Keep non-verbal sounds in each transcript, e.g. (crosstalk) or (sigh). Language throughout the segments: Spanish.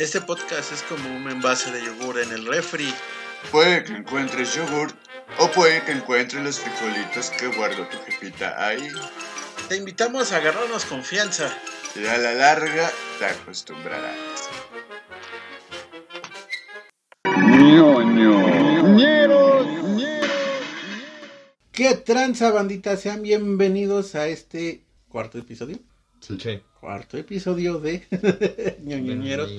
Este podcast es como un envase de yogur en el refri. Puede que encuentres yogur o puede que encuentres los frijolitos que guardó tu jefita ahí. Te invitamos a agarrarnos confianza. Y a la larga te acostumbrarás. ¿Qué tranza, bandita? Sean bienvenidos a este cuarto episodio. Sí. Cuarto episodio de (laughs) Ñoñoñeros.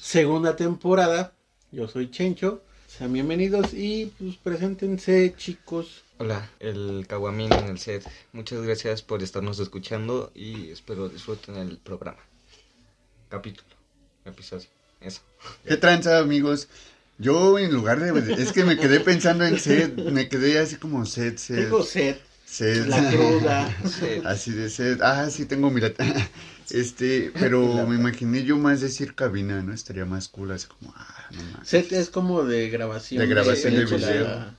Segunda temporada. Yo soy Chencho. Sean bienvenidos y pues preséntense, chicos. Hola, el Caguamín en el set. Muchas gracias por estarnos escuchando y espero disfruten el programa. Capítulo, episodio, eso. ¿Qué tranza, amigos? Yo en lugar de... Es que me quedé pensando en sed, me quedé así como sed, sed. Tengo sed, sed. la cruda. Sí. Así de sed. Ah, sí, tengo, mira. (laughs) Este, pero me imaginé yo más decir cabina, ¿no? Estaría más cool, así como, ah, no más. Set es como de grabación. De grabación de película. video.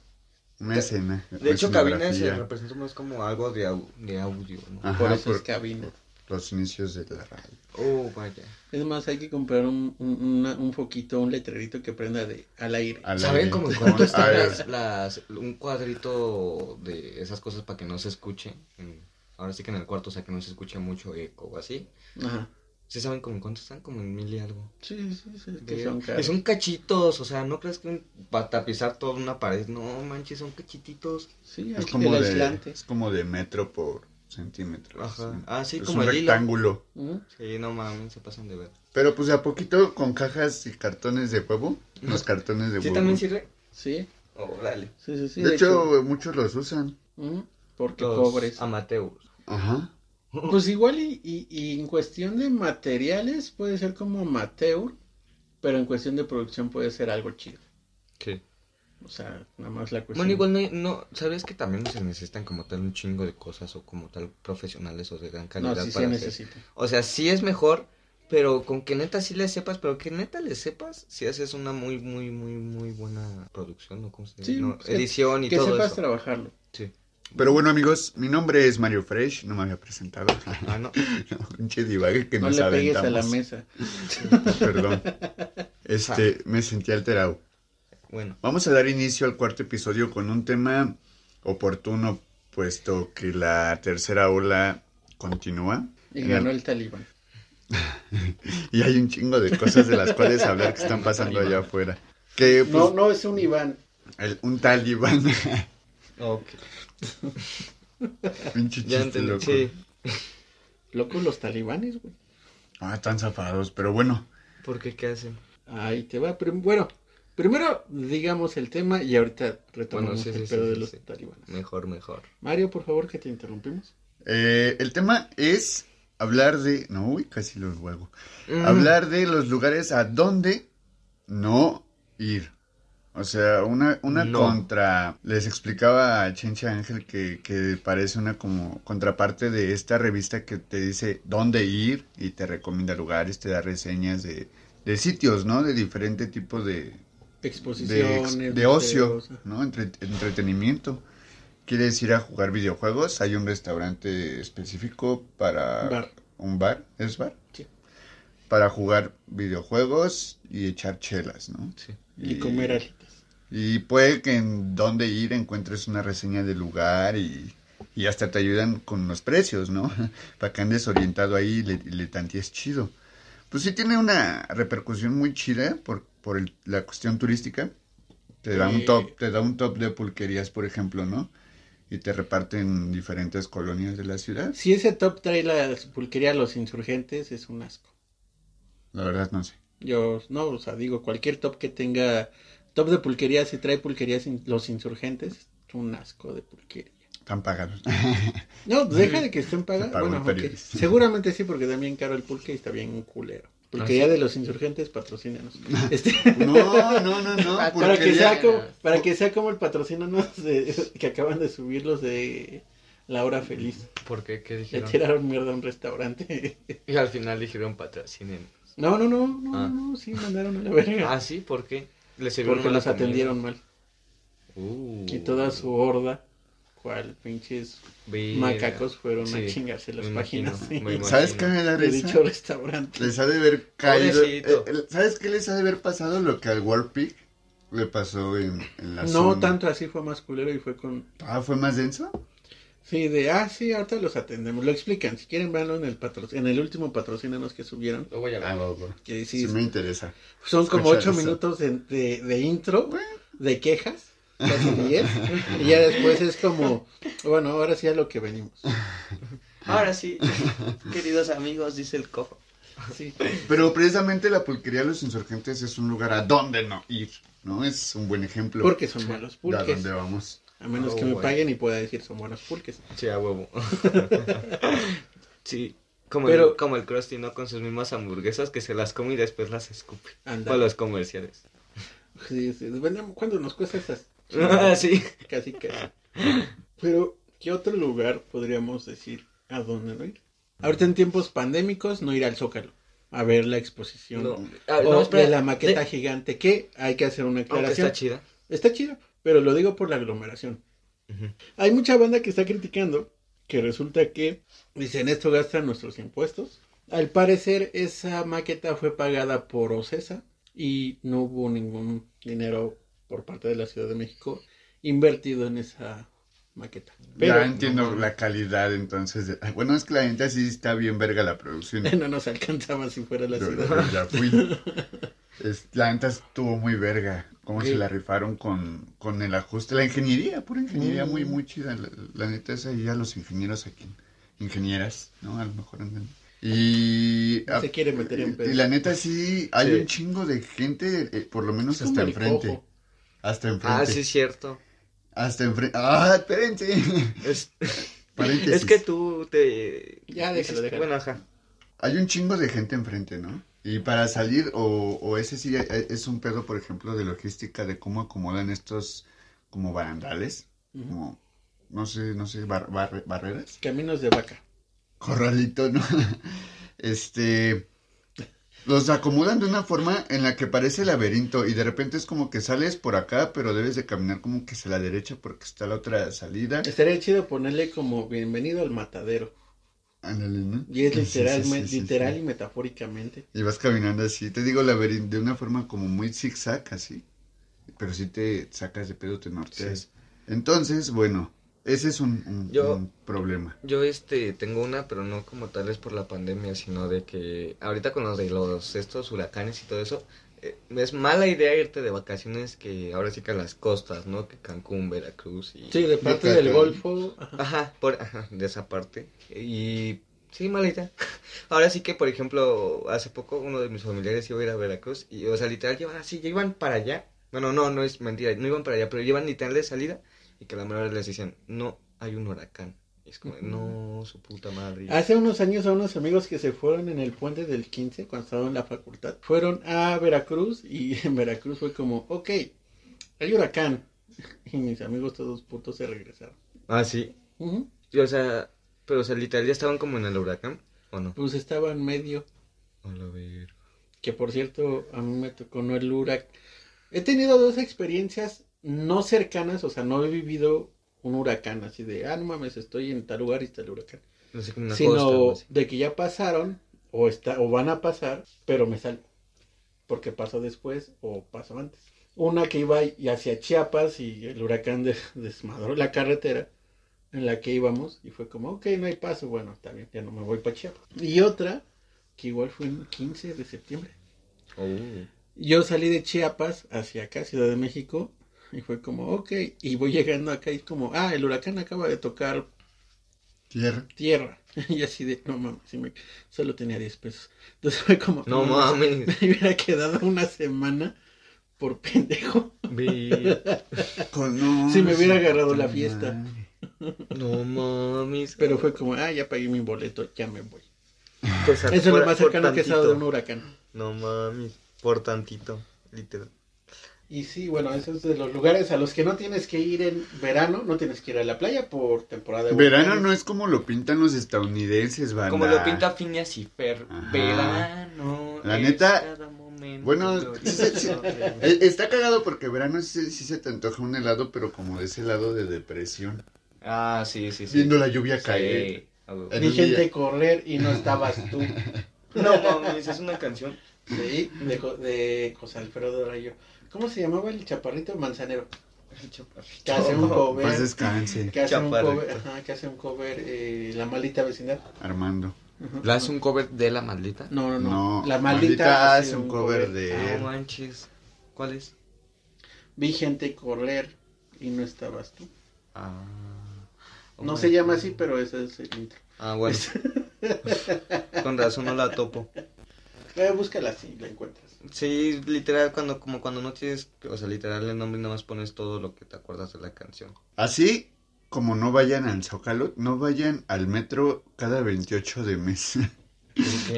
Una escena. De hecho, cabina se representa más como algo de, au- de audio, ¿no? Ajá, Por eso es por cabina. Los inicios de la radio. Oh, vaya. Es más, hay que comprar un, un, una- un foquito, un letrerito que prenda de, al aire. Al ¿Saben aire. cuánto A están las, las- un cuadrito de esas cosas para que no se escuche? En- ahora sí que en el cuarto, o sea, que no se escuche mucho eco o así. Ajá. ¿Sí saben como cuánto están? Como en mil y algo. Sí, sí, sí, es que son y caros. son cachitos, o sea, no crees que para tapizar toda una pared, no manches, son cachititos. Sí, Es como de, aislante. es como de metro por centímetro. Ajá. Ah, sí, es como un el hilo. rectángulo. ¿Mm? Sí, no mames, se pasan de ver. Pero pues de a poquito con cajas y cartones de huevo. Los cartones de ¿Sí huevo. también sirve? Sí, Oh, dale. sí, sí, sí. de, hecho, muchos los usan. ¿Mm? Porque Los pobres. amateurs. Ajá. (laughs) Pues igual y, y, y en cuestión de materiales puede ser como amateur, pero en cuestión de producción puede ser algo chido. Sí. O sea, nada más la cuestión. Bueno, igual no, no, ¿sabes que también se necesitan como tal un chingo de cosas o como tal profesionales o de gran No, calidad sí se para hacer? necesita. O sea, sí es mejor, pero con que neta sí le sepas, pero que neta le sepas, si haces una muy, muy, muy, muy buena producción, ¿no? ¿Cómo se dice? Sí, No, que- edición y Que todo sepas eso. trabajarlo. Sí. Pero bueno, amigos, mi nombre es Mario Fresh. No me había presentado. Ah, no. (laughs) Pinche divague que No nos le pegues a la aventamos. mesa. (laughs) Perdón. (laughs) Este, me sentí alterado. Bueno, Vamos a dar inicio al cuarto episodio con un tema oportuno, puesto que la tercera ola continúa. Y ganó el- el talibán. (laughs) Y hay un chingo de cosas de las cuales hablar que están (laughs) pasando allá afuera. Que, pues, No, no es un Iván. el- un talibán. ok. (laughs) Pinche Ya loco. Sí. Loco los talibanes, güey. Ah, están zafados, pero bueno. ¿Por qué? ¿Qué hacen? Ahí te va. Prim- bueno, primero digamos el tema y ahorita retomamos Bueno, sí, el sí, pedo sí, de los sí. talibanes. Mejor, mejor. Mario, por favor, que te interrumpimos. Eh, el tema es hablar de... No, uy, casi los huevo. Mm. Hablar de los lugares a donde no ir. O sea, una, una No. contra... Les explicaba a Chencha Ángel que, que parece una como contraparte de esta revista que te dice dónde ir y te recomienda lugares, te da reseñas de, de sitios, ¿no? De diferente tipo de, Exposiciones. ex- de ocio. ¿no? Entre- entretenimiento. ¿Quieres ir a jugar videojuegos? Hay un restaurante específico para... Bar. ¿Un bar? ¿Es bar? Sí. Para jugar videojuegos y echar chelas, ¿no? Sí. Y comer alitas. Y puede que en dónde ir encuentres una reseña del lugar y, y hasta te ayudan con los precios, ¿no? (laughs) Para que andes orientado ahí y le, le tantees chido. Pues sí tiene una repercusión muy chida por, por el- la cuestión turística. Te da un top, te da un top de pulquerías, por ejemplo, ¿no? Y te reparten diferentes colonias de la ciudad. Si ese top trae la pulquería a los insurgentes, es un asco. La verdad no sé. Yo, no, o sea, digo, cualquier top que tenga top de pulquería, si trae pulquerías in- los insurgentes, es un asco de pulquería. Están pagados. No, deja de que estén pagados. Bueno. Seguramente sí, porque también caro el pulque y está bien culero. Pulquería ¿Ah, sí? de los insurgentes, patrocínanos. (laughs) Este, No, no, no, no. (laughs) para, que sea como, para que sea como el patrocínanos de, (laughs) que acaban de subir los de La Hora Feliz. ¿Por qué? ¿Qué Le dijeron? tiraron mierda a un restaurante. Y al final dijeron patrocinen. No, no, no, no, Ah. no, sí, mandaron a la verga. Ah, sí, ¿por qué? Les porque los atendieron mal. Uh. Y toda su horda cual pinches macacos fueron a chingarse las páginas. ¿Sabes qué me da De dicho restaurante. Les ha de haber caído. Eh, ¿Sabes qué les ha de haber pasado lo que al Warpig le pasó en, en la No tanto así, fue más culero y fue con. Ah, ¿fue más denso? Sí, de, ah, sí, ahorita los atendemos. Lo explican. Si quieren, verlo en el en el último patrocínanos que subieron. Lo voy a ver. Ah, que sí, me interesa. Son como ocho minutos de, de, intro, de quejas, casi diez. y ya después es como, bueno, ahora sí a lo que venimos. Ahora sí, queridos amigos, dice el cojo. Sí. Pero precisamente la pulquería de los insurgentes es un lugar a donde no ir, ¿no? Es un buen ejemplo. Porque son malos pulques. ¿A dónde vamos? A menos que me paguen y pueda decir son buenos pulques. Sí, a huevo. (laughs) sí. Como, el, como el Krusty, ¿no? Con sus mismas hamburguesas que se las come y después las escupe. Anda. O los comerciales. Sí, sí. ¿Cuánto nos cuesta esas? (laughs) Ah, sí. Casi, casi. Pero, ¿qué otro lugar podríamos decir a dónde no ir? Ahorita en tiempos pandémicos, no ir al Zócalo a ver la exposición ah, o de la maqueta gigante que hay que hacer una aclaración. está chida. Está chida pero lo digo por la aglomeración. Hay mucha banda que está criticando que resulta que dicen esto gastan nuestros impuestos. Al parecer esa maqueta fue pagada por Ocesa y no hubo ningún dinero por parte de la Ciudad de México invertido en esa maqueta. Pero, ya entiendo la calidad entonces. Bueno, es que la gente sí está bien verga la producción. (laughs) no nos alcanzaba si fuera la ciudad. ya fui. (laughs) la neta estuvo muy verga. Cómo se la rifaron con, con el ajuste. La ingeniería, pura ingeniería muy, mm. muy chida. La, neta es ahí a los ingenieros aquí. Ingenieras, ¿no? A lo mejor Y. se quiere meter en pedo. Y la neta sí, hay un chingo de gente, eh, por lo menos hasta enfrente. Hasta enfrente. Ah, sí, es cierto. Hasta enfrente. ¡Ah, espérense! Es, (laughs) es que tú te. Ya, déjalo, déjalo. Bueno, ajá. Hay un chingo de gente enfrente, ¿no? Y para salir, o, o ese sí eh, es un pedo, por ejemplo, de logística, de cómo acomodan estos como barandales, como, no sé, no sé, barreras. Caminos de vaca. Corralito, ¿no? (laughs) este, los acomodan de una forma en la que parece laberinto y de repente es como que sales por acá, pero debes de caminar como que hacia la derecha porque está la otra salida. Estaría chido ponerle como bienvenido al matadero. Y es literal, literal y metafóricamente. Y vas caminando así, te digo, laberinto, de una forma como muy zigzag, así. Pero si te sacas de pedo, te norteas. Entonces, bueno, ese es un, problema. Yo este tengo una, pero no como tal es por la pandemia, sino de que ahorita con los de los estos huracanes y todo eso, eh, es mala idea irte de vacaciones que ahora sí que a las costas, ¿no? Que Cancún, Veracruz y... Sí, de parte del Golfo. Ajá, por, de esa parte. Y sí, mala idea. (laughs) Ahora sí que, por ejemplo, hace poco uno de mis familiares iba a ir a Veracruz y, o sea, literal, llevan así, ya iban para allá. Bueno, no, no es mentira, no iban para allá, pero llevan literal de salida y que la mayoría les decían, no, hay un huracán. Es como, no, su puta madre. Hace unos años a unos amigos que se fueron en el puente del 15, cuando estaban en la facultad, fueron a Veracruz y (laughs) en Veracruz fue como, ok, hay huracán. (laughs) Y mis amigos todos putos se regresaron. Ah, sí. o sea, pero o sea, literal ya estaban como en el huracán, ¿o no? Pues estaban medio. A ver. Que por cierto, a mí me tocó no el huracán. He tenido dos experiencias no cercanas, o sea, no he vivido un huracán así de, ah, no mames, estoy en tal lugar y está el huracán. Una Sino de que ya pasaron o, está, o van a pasar, pero me salgo. Porque pasó después o pasó antes. Una que iba hacia Chiapas y el huracán desmadró la carretera en la que íbamos y fue como, ok, no hay paso, bueno, está bien, ya no me voy para Chiapas. Y otra, que igual fue el 15 de septiembre. Oh. Yo salí de Chiapas hacia acá, Ciudad de México, y fue como, ok, y voy llegando acá y es como, ah, el huracán acaba de tocar tierra. Tierra. (laughs) Y así de, no mames, solo tenía 10 pesos. Entonces fue como, no, mames. (laughs) Me hubiera quedado una semana por pendejo. si (laughs) me hubiera agarrado la fiesta. No mames. Pero fue como, ah, ya pagué mi boleto, ya me voy. Pues Eso es lo más cercano que he estado de un huracán. No mames, por tantito, literal. Y sí, bueno, esos es de los lugares a los que no tienes que ir en verano, no tienes que ir a la playa por temporada de Verano no es como lo pintan los estadounidenses, banda. Como lo pinta Phineas y Fer. Verano. La neta. Bueno, eh, está cagado porque verano sí, sí, se te antoja un helado, pero como de ese lado de depresión. Ah, sí, sí, sí. Viendo la lluvia Sí. caer. Vi un gente día. correr y no estabas tú. (laughs) No mames, es una canción. Sí, de, Jo- de José Alfredo Rayo. ¿Cómo se llamaba el chaparrito manzanero? Que hace un Paz cover. descanse, Que hace un cover, ajá, que hace un cover eh, La maldita vecindad. Armando. ¿Le hace un cover de la maldita? No, no, no. No, La Maldita maldita, hace un cover de- No él. manches. ¿Cuál es? Vi gente correr y no estabas tú. Ah. No se llama así, pero ese es el intro. Ah, bueno. (laughs) Con razón no la topo. Eh, búscala así, la encuentras. Sí, literal, cuando, como cuando no tienes, o sea, literal el nombre y nada más pones todo lo que te acuerdas de la canción. Así como no vayan al Zócalo, no vayan al metro cada 28 de mes.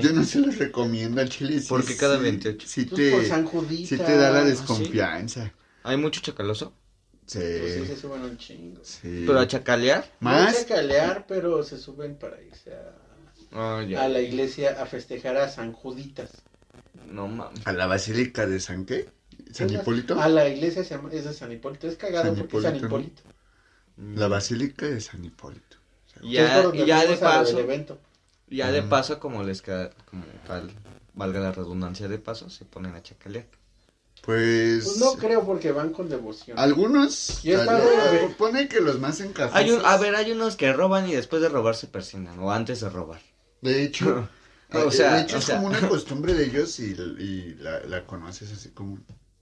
Yo no se los recomiendo al chile. sí- ¿Por qué cada sí- 28? Sí Pues por te, sí te da la ¿sí? desconfianza. ¿Hay mucho chacaloso? Sí. Pues sí, se suben un chingo. sí. ¿Pero a chacalear? No Más, a calear, pero se suben para irse a, Ah, a la iglesia a festejar a San Juditas. No mames. a la Basílica de San qué? ¿San Hipólito? A la iglesia se llama, es de San Hipólito. Es cagado San porque es San Hipólito. La Basílica de San Hipólito. Y ya, y ya de lo del paso, evento. ya de paso, como les queda, como tal, valga la redundancia de paso, se ponen a chacalear. Pues, Pues no creo porque van con devoción. algunos Yo estaba- tal- pone que los más encajados. Hay un, a ver, hay unos que roban y después de robar se persignan, o antes de robar. De hecho, (laughs) O eh, sea, de hecho o es sea. como una (laughs) costumbre de ellos y, y la, la conoces así como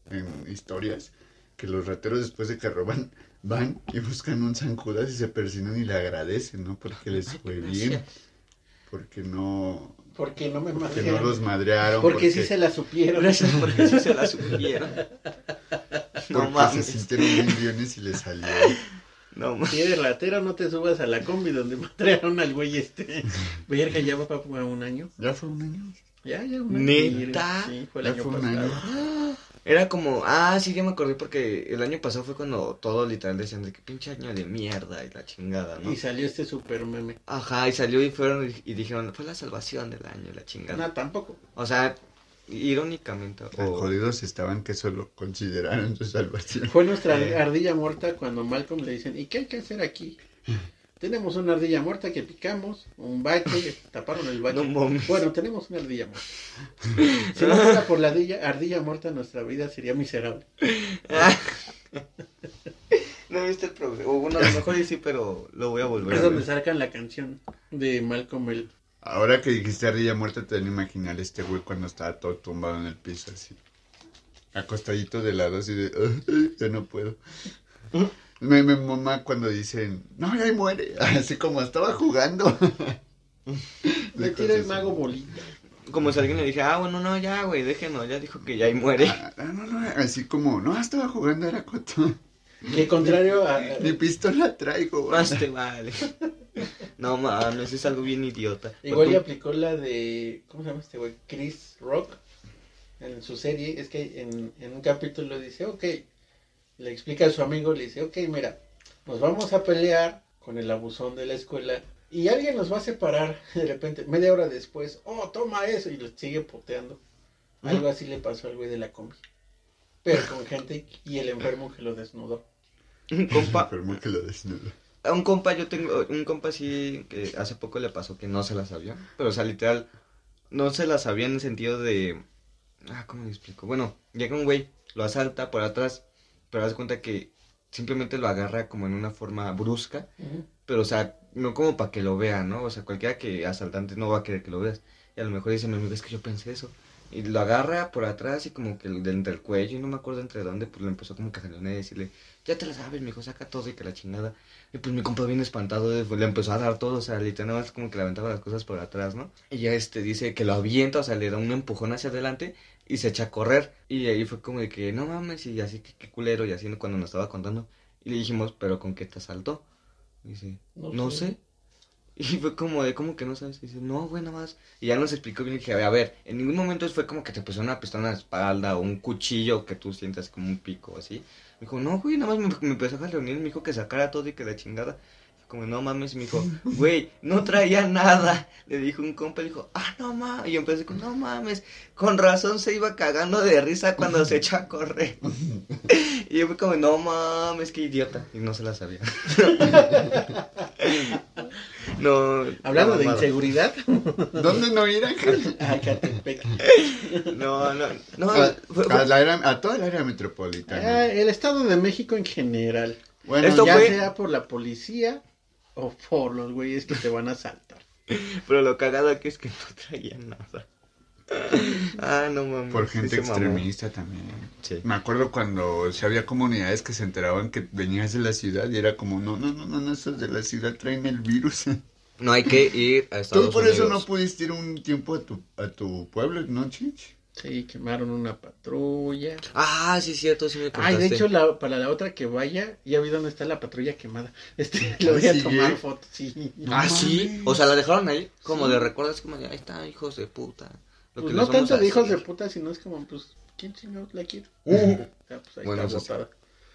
en historias, que los rateros después de que roban van y buscan un San Judas y se persignan y le agradecen, ¿no? Porque les fue bien, porque no, Porque no me porque madrearon. no los madrearon, porque, sí se la supieron. Gracias porque sí se la (laughs) subieron. No porque se mames. sintieron millones y les salió. No. Si eres ratero, no te subas a la combi donde madrearon al güey este. (laughs) Verga, ya va para un año. Ya fue un año. Ya, ya, un año. ¿Neta? Sí, fue el Ya año fue un pasado. año. (gasps) Era como, ah, sí, ya me acordé porque el año pasado fue cuando todo literal decían de que pinche año de mierda y la chingada, ¿no? Y salió este super meme. Ajá, y salió y fueron y, y dijeron, fue la salvación del año, la chingada. No, tampoco. O sea, irónicamente. Tan o- jodidos estaban que solo consideraron su salvación. Fue nuestra Eh. ardilla muerta cuando Malcolm le dicen, ¿y qué hay que hacer aquí? Tenemos una ardilla muerta que picamos, un bache, taparon el bache. No. Bueno, tenemos una ardilla muerta. (laughs) Si no fuera por la ardilla, ardilla muerta, nuestra vida sería miserable. (laughs) no viste el programa. Bueno, a lo mejor sí, pero lo voy a volver Es a donde ver. sacan la canción de Malcolm el... Ahora que dijiste ardilla muerta, te van a imaginar este güey cuando estaba todo tumbado en el piso, así. Acostadito de lado, así de, "Ay, ya no puedo. (laughs) Me, me mamá cuando dicen, no, ya muere, (laughs) así como estaba jugando. (laughs) Le tira el mago bolita. Como si alguien le dije, ah, bueno, no, ya, güey, déjenlo. Ya dijo que ya ahí muere. Ah, no, no, así como, no, estaba jugando, era coto. Que contrario a... Mi pistola traigo. Más te vale. No mames, es algo bien idiota. Igual le aplicó la de... ¿Cómo se llama este güey? Chris Rock. En su serie. Es que en, en un capítulo dice, ok. Le explica a su amigo, le dice, ok, mira. Nos vamos a pelear con el abusón de la escuela. Y alguien nos va a separar. (laughs) De repente, media hora después. Oh, toma eso. Y lo sigue poteando. Algo así le pasó al güey de la combi. Pero con gente y el enfermo que lo desnudó. Un (laughs) compa, Enfermo que lo desnudo. a un compa yo tengo, un compa sí que hace poco le pasó que no se la sabía, pero o sea, literal, no se la sabía en el sentido de, ah, ¿cómo le explico? Bueno, llega un güey, lo asalta por atrás, pero haz cuenta que simplemente lo agarra como en una forma brusca, pero o sea, no como para que lo vea, ¿no? O sea, cualquiera que asaltante no va a querer que lo veas. Y a lo mejor dice mi amigo, es que yo pensé eso. Y lo agarra por atrás y como que de entre el cuello y no me acuerdo entre dónde, pues le empezó como que a y decirle, ya te la sabes, mijo, saca todo y que la chingada. Y pues mi compa bien espantado, pues, le empezó a dar todo, o sea, literal nada más como que le aventaba las cosas por atrás, ¿no? Y ya este dice que lo avienta, o sea, le da un empujón hacia adelante y se echa a correr. Y ahí fue como de que, no mames, y así que qué culero, y así cuando nos estaba contando. Y le dijimos, pero ¿con qué te asaltó? Y dice, No no, sé. sé. (laughs) Y fue como de, ¿cómo que no sabes? Y dice, no, güey, nada más. Y ya nos explicó bien y dije, a ver, en ningún momento fue como que te pusieron una pistola en la espalda o un cuchillo que tú sientas como un pico así. Me dijo, no, güey, nada más me, empezó a jalonear me dijo que sacara todo y que la chingada. Como, no mames, y me dijo, güey, no traía nada. Le dijo un compa, le dijo, ah, no mames. Y yo empecé con, no mames, con razón se iba cagando de risa cuando se echó a correr. (laughs) y yo fui como, no mames, qué idiota. Y no se la sabía. (laughs) no. Hablando no, de mamada. inseguridad, ¿Dónde no ir, Ángel? (laughs) a Catepec. No, no, no. A, fue- fue- a la área- a toda el área Ah, metropolitana. el Estado de México en general. Bueno, Esto ya fue- sea por la policía o por los güeyes que te van a asaltar. Pero lo cagado aquí es que no traía nada. Ah, no mames. por gente mamó. extremista también. Sí. Me acuerdo cuando si había comunidades que se enteraban que venías de la ciudad y era como, no, no, no, no, no, esos de la ciudad traen el virus. No hay que ir a Estados Tú por eso no Unidos. pudiste ir un tiempo a tu, a tu pueblo, ¿no, Chich? Sí, quemaron una patrulla. Ah, sí, cierto, sí me Ay, contaste. de hecho, la- para la otra que vaya, ya vi dónde está la patrulla quemada. (laughs) Este, le voy Ah, a ¿sigue? tomar fotos, sí. Ah, sí. O sea, la dejaron ahí. Como Sí. de recuerdo, es como de, ahí está, hijos de puta. Lo Pues que no tanto a de hijos de hacer. puta, sino es como, pues, ¿quién chingados la quiere? Uh, (laughs) Ah, pues ahí Bueno, está botada.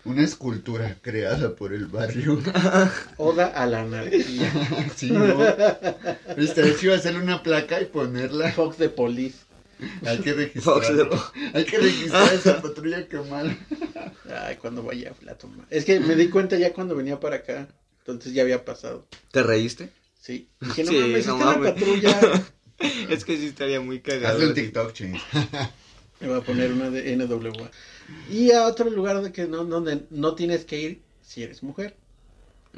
una escultura creada por el barrio. (laughs) Oda a la anarquía. sí, ¿no? Viste, de hecho iba a hacerle una placa y ponerla. Fox de Police. (laughs) Hay que registrar. Hay que registrar esa patrulla quemada. Ay, cuando vaya la toma. Es que me di cuenta ya cuando venía para acá. Entonces ya había pasado. ¿Te reíste? Sí. Dije, no Sí, mames, no está la mames. patrulla. (laughs) es que sí estaría muy cagado. Hazle un. TikTok, Chich. (laughs) Me voy a poner una de NWA. Y a otro lugar de que no, donde no tienes que ir si eres mujer.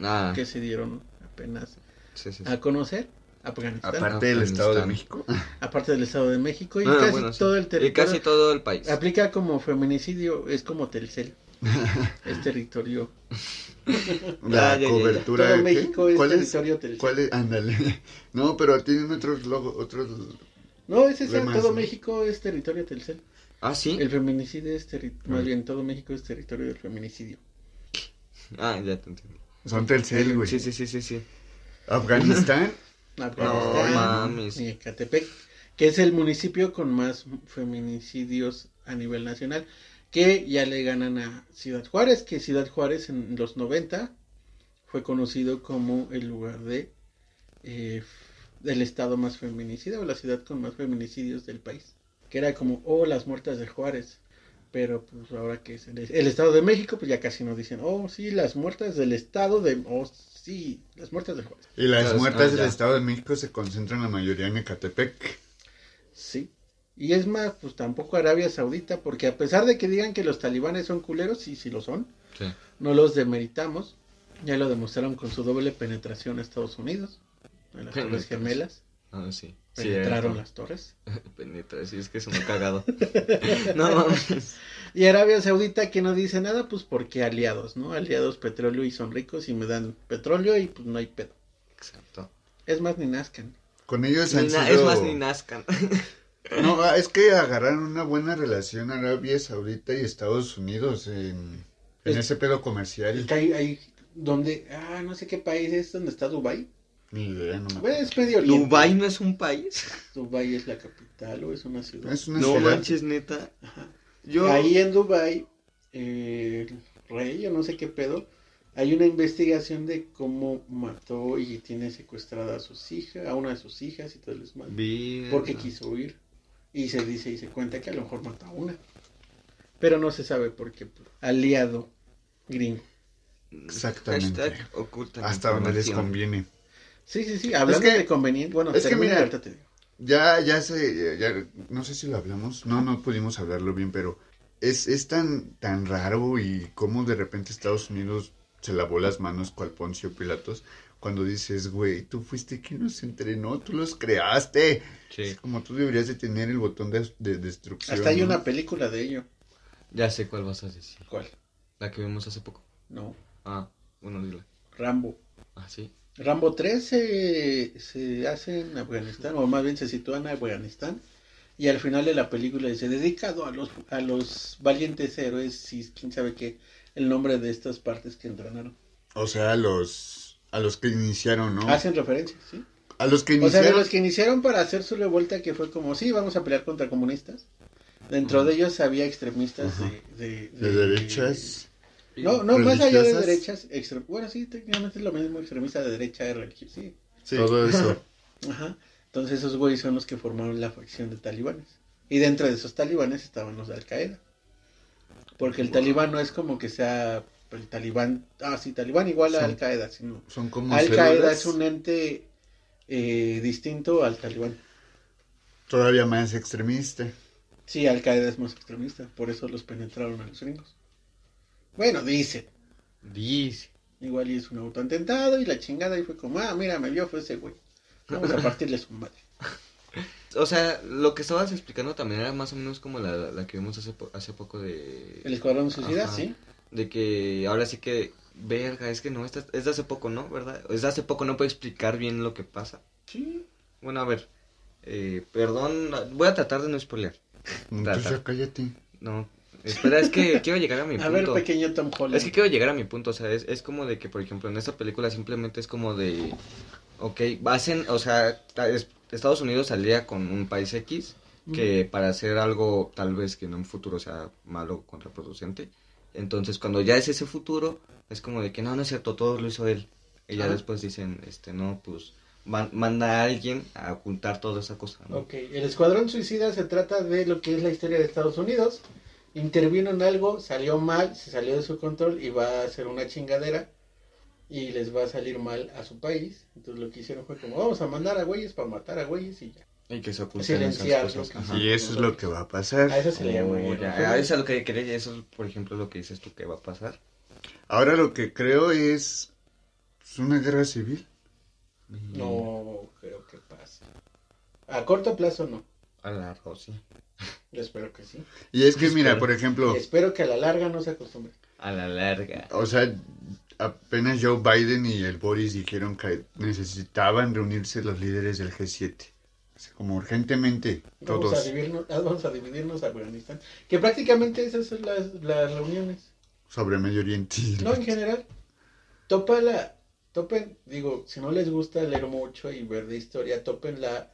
Ah, Que se dieron apenas sí, sí. a conocer. Afganistán. Aparte del Estado de. México. aparte del Estado de México y Ah, casi bueno, sí. todo el Y territorio casi todo el país. aplica como feminicidio, es como Telcel. (laughs) es territorio. (laughs) La Ah, ya, ya, ya. cobertura. Todo. México es ¿Cuál territorio Telcel. ¿Cuál es? Ándale. (laughs) No, pero tienen otros logos, otros. No, es ese, todo ¿no? México es territorio Telcel. Ah, sí. El feminicidio es territorio, más Ah. bien todo México es territorio del feminicidio. Ah, ya te entiendo. Son Telcel, güey. Sí, sí, sí, sí, sí. Afganistán. Afganistán mames. y Ecatepec, que es el municipio con más feminicidios a nivel nacional, que ya le ganan a Ciudad Juárez, que Ciudad Juárez en los 90 fue conocido como el lugar de eh, del estado más feminicida o la ciudad con más feminicidios del país, que era como, oh, las muertas de Juárez. Pero pues ahora que es el, el Estado de México, pues ya casi nos dicen, oh, sí, las muertas del Estado de, oh, sí, las muertas de Juárez. Y las ah, del. Estado de México se concentran la mayoría en Ecatepec. Sí. Y es más, pues tampoco Arabia Saudita, porque a pesar de que digan que los talibanes son culeros, sí, sí lo son, Sí. no los demeritamos. Ya lo demostraron con su doble penetración a Estados Unidos, en las Torres. Gemelas. Ah, sí. Penetraron las torres. (laughs) Penetra, sí, es que es muy cagado. (laughs) no mames. Y Arabia Saudita que no dice nada, pues porque aliados, ¿no? Aliados petróleo y son ricos y me dan petróleo y pues no hay pedo. Exacto. Es más, ni nazcan. Con ellos han sido... Es más, ni nazcan. (laughs) No, ah, es que agarraron una buena relación Arabia Saudita y Estados Unidos en, en Es- ese pedo comercial. Hay, hay donde, ah, no sé qué país es donde está Dubai. Ni idea, no me Bueno, acuerdo. es medio oriente. ¿Dubai no es un país? Dubai es la capital o es una ciudad. Es una No ciudad. manches, neta. Ajá. Yo. Ahí en Dubai, eh, el rey, o no sé qué pedo, hay una investigación de cómo mató y tiene secuestrada a sus hijas, a una de sus hijas y todo el desmadre. Vi. Porque quiso huir. Y se dice y se cuenta que a lo mejor mató a una. Pero no se sabe por qué. Aliado gringo. Exactamente. Hashtag Hasta donde les conviene. Sí, sí, sí. Hablando que- de conveniente. Bueno, es que termina, mira, ahorita te digo. Ya, ya sé, ya- ya- no sé si lo hablamos, no, no pudimos hablarlo bien, pero es, es tan, tan raro y cómo de repente Estados Unidos se lavó las manos cual Poncio Pilatos cuando dices, güey, tú fuiste quien los entrenó, tú los creaste. Sí. Es como tú deberías de tener el botón de, de destrucción. Hasta hay ¿no? una película de ello. Ya sé cuál vas a decir. ¿Cuál? La que vimos hace poco. No. Ah, bueno, dila. Rambo. Ah, sí. Rambo 3 se, se hace en Afganistán, o más bien se sitúa en Afganistán, y al final de la película dice, dedicado a los, a los valientes héroes, y quién sabe qué, el nombre de estas partes que entrenaron. O sea, a los, a los que iniciaron, ¿no? Hacen referencia, ¿sí? A los que O sea, iniciaron. de los que iniciaron para hacer su revuelta, que fue como, sí, vamos a pelear contra comunistas. Dentro de ellos había extremistas de, de, de derechas. No, no, más allá de derechas, extre- bueno, sí, técnicamente es lo mismo, extremista de derecha de religión, sí. Sí. Todo eso. (laughs) Ajá. Entonces esos güeyes son los que formaron la facción de talibanes. Y dentro de esos talibanes estaban los de Al Qaeda. Porque el talibán no es como que sea el talibán, ah, sí, talibán igual a Son- Al Qaeda, sino Son como Al Qaeda células es un ente eh, distinto al talibán. todavía más extremista. Sí, Al Qaeda es más extremista, por eso los penetraron a los gringos. Bueno, dice, Dice. igual y es un autoatentado y la chingada y fue como, ah, mira, me vio, fue ese güey. Vamos a partirle su madre. (laughs) O sea, lo que estabas explicando también era más o menos como la, la que vimos hace, po- hace poco de... El escuadrón suicida, Ajá. sí. De que ahora sí que, verga, es que no, esta- es de hace poco, ¿no? ¿Verdad? Es de hace poco, no puedo explicar bien lo que pasa. Sí. Bueno, a ver, eh, perdón, voy a tratar de no spoilear. Entonces ya cállate. No, espera, es que quiero llegar a mi A punto. ver, pequeño Tom Holland. Es que quiero llegar a mi punto, o sea, es, es como de que, por ejemplo, en esta película simplemente es como de, ok, hacen, o sea, es- Estados Unidos salía con un país X que para hacer algo tal vez que en un futuro sea malo o contraproducente, entonces cuando ya es ese futuro, es como de que no, no es cierto, todo lo hizo él. Y ya Ajá. después dicen, este, no, pues, man- manda a alguien a ocultar toda esa cosa, ¿no? Ok, el escuadrón suicida se trata de lo que es la historia de Estados Unidos. Intervino en algo, salió mal, se salió de su control y va a hacer una chingadera y les va a salir mal a su país. Entonces lo que hicieron fue como, vamos a mandar a güeyes para matar a güeyes y ya. Y que se oculten esas cosas. Y eso es lo que va a pasar. A eso se le llama. Oh, guerra ya, fría. eso es lo que quería, y eso es, por ejemplo, lo que dices tú que va a pasar. Ahora lo que creo es, es una guerra civil. No creo que pase. A corto plazo no. A la Rosy. Yo espero que sí. Y es que mira, Espero. por ejemplo, espero que a la larga no se acostumbre. A la larga. o sea, apenas Joe Biden y el Boris dijeron que necesitaban reunirse los líderes del G7. Así como urgentemente, Vamos a, todos, dividirnos, ah, vamos a dividirnos a Afganistán. Que prácticamente esas son las, las reuniones. sobre Medio Oriente. No, en general. Topa la. Topen, digo, si no les gusta leer mucho y ver de historia, topen la,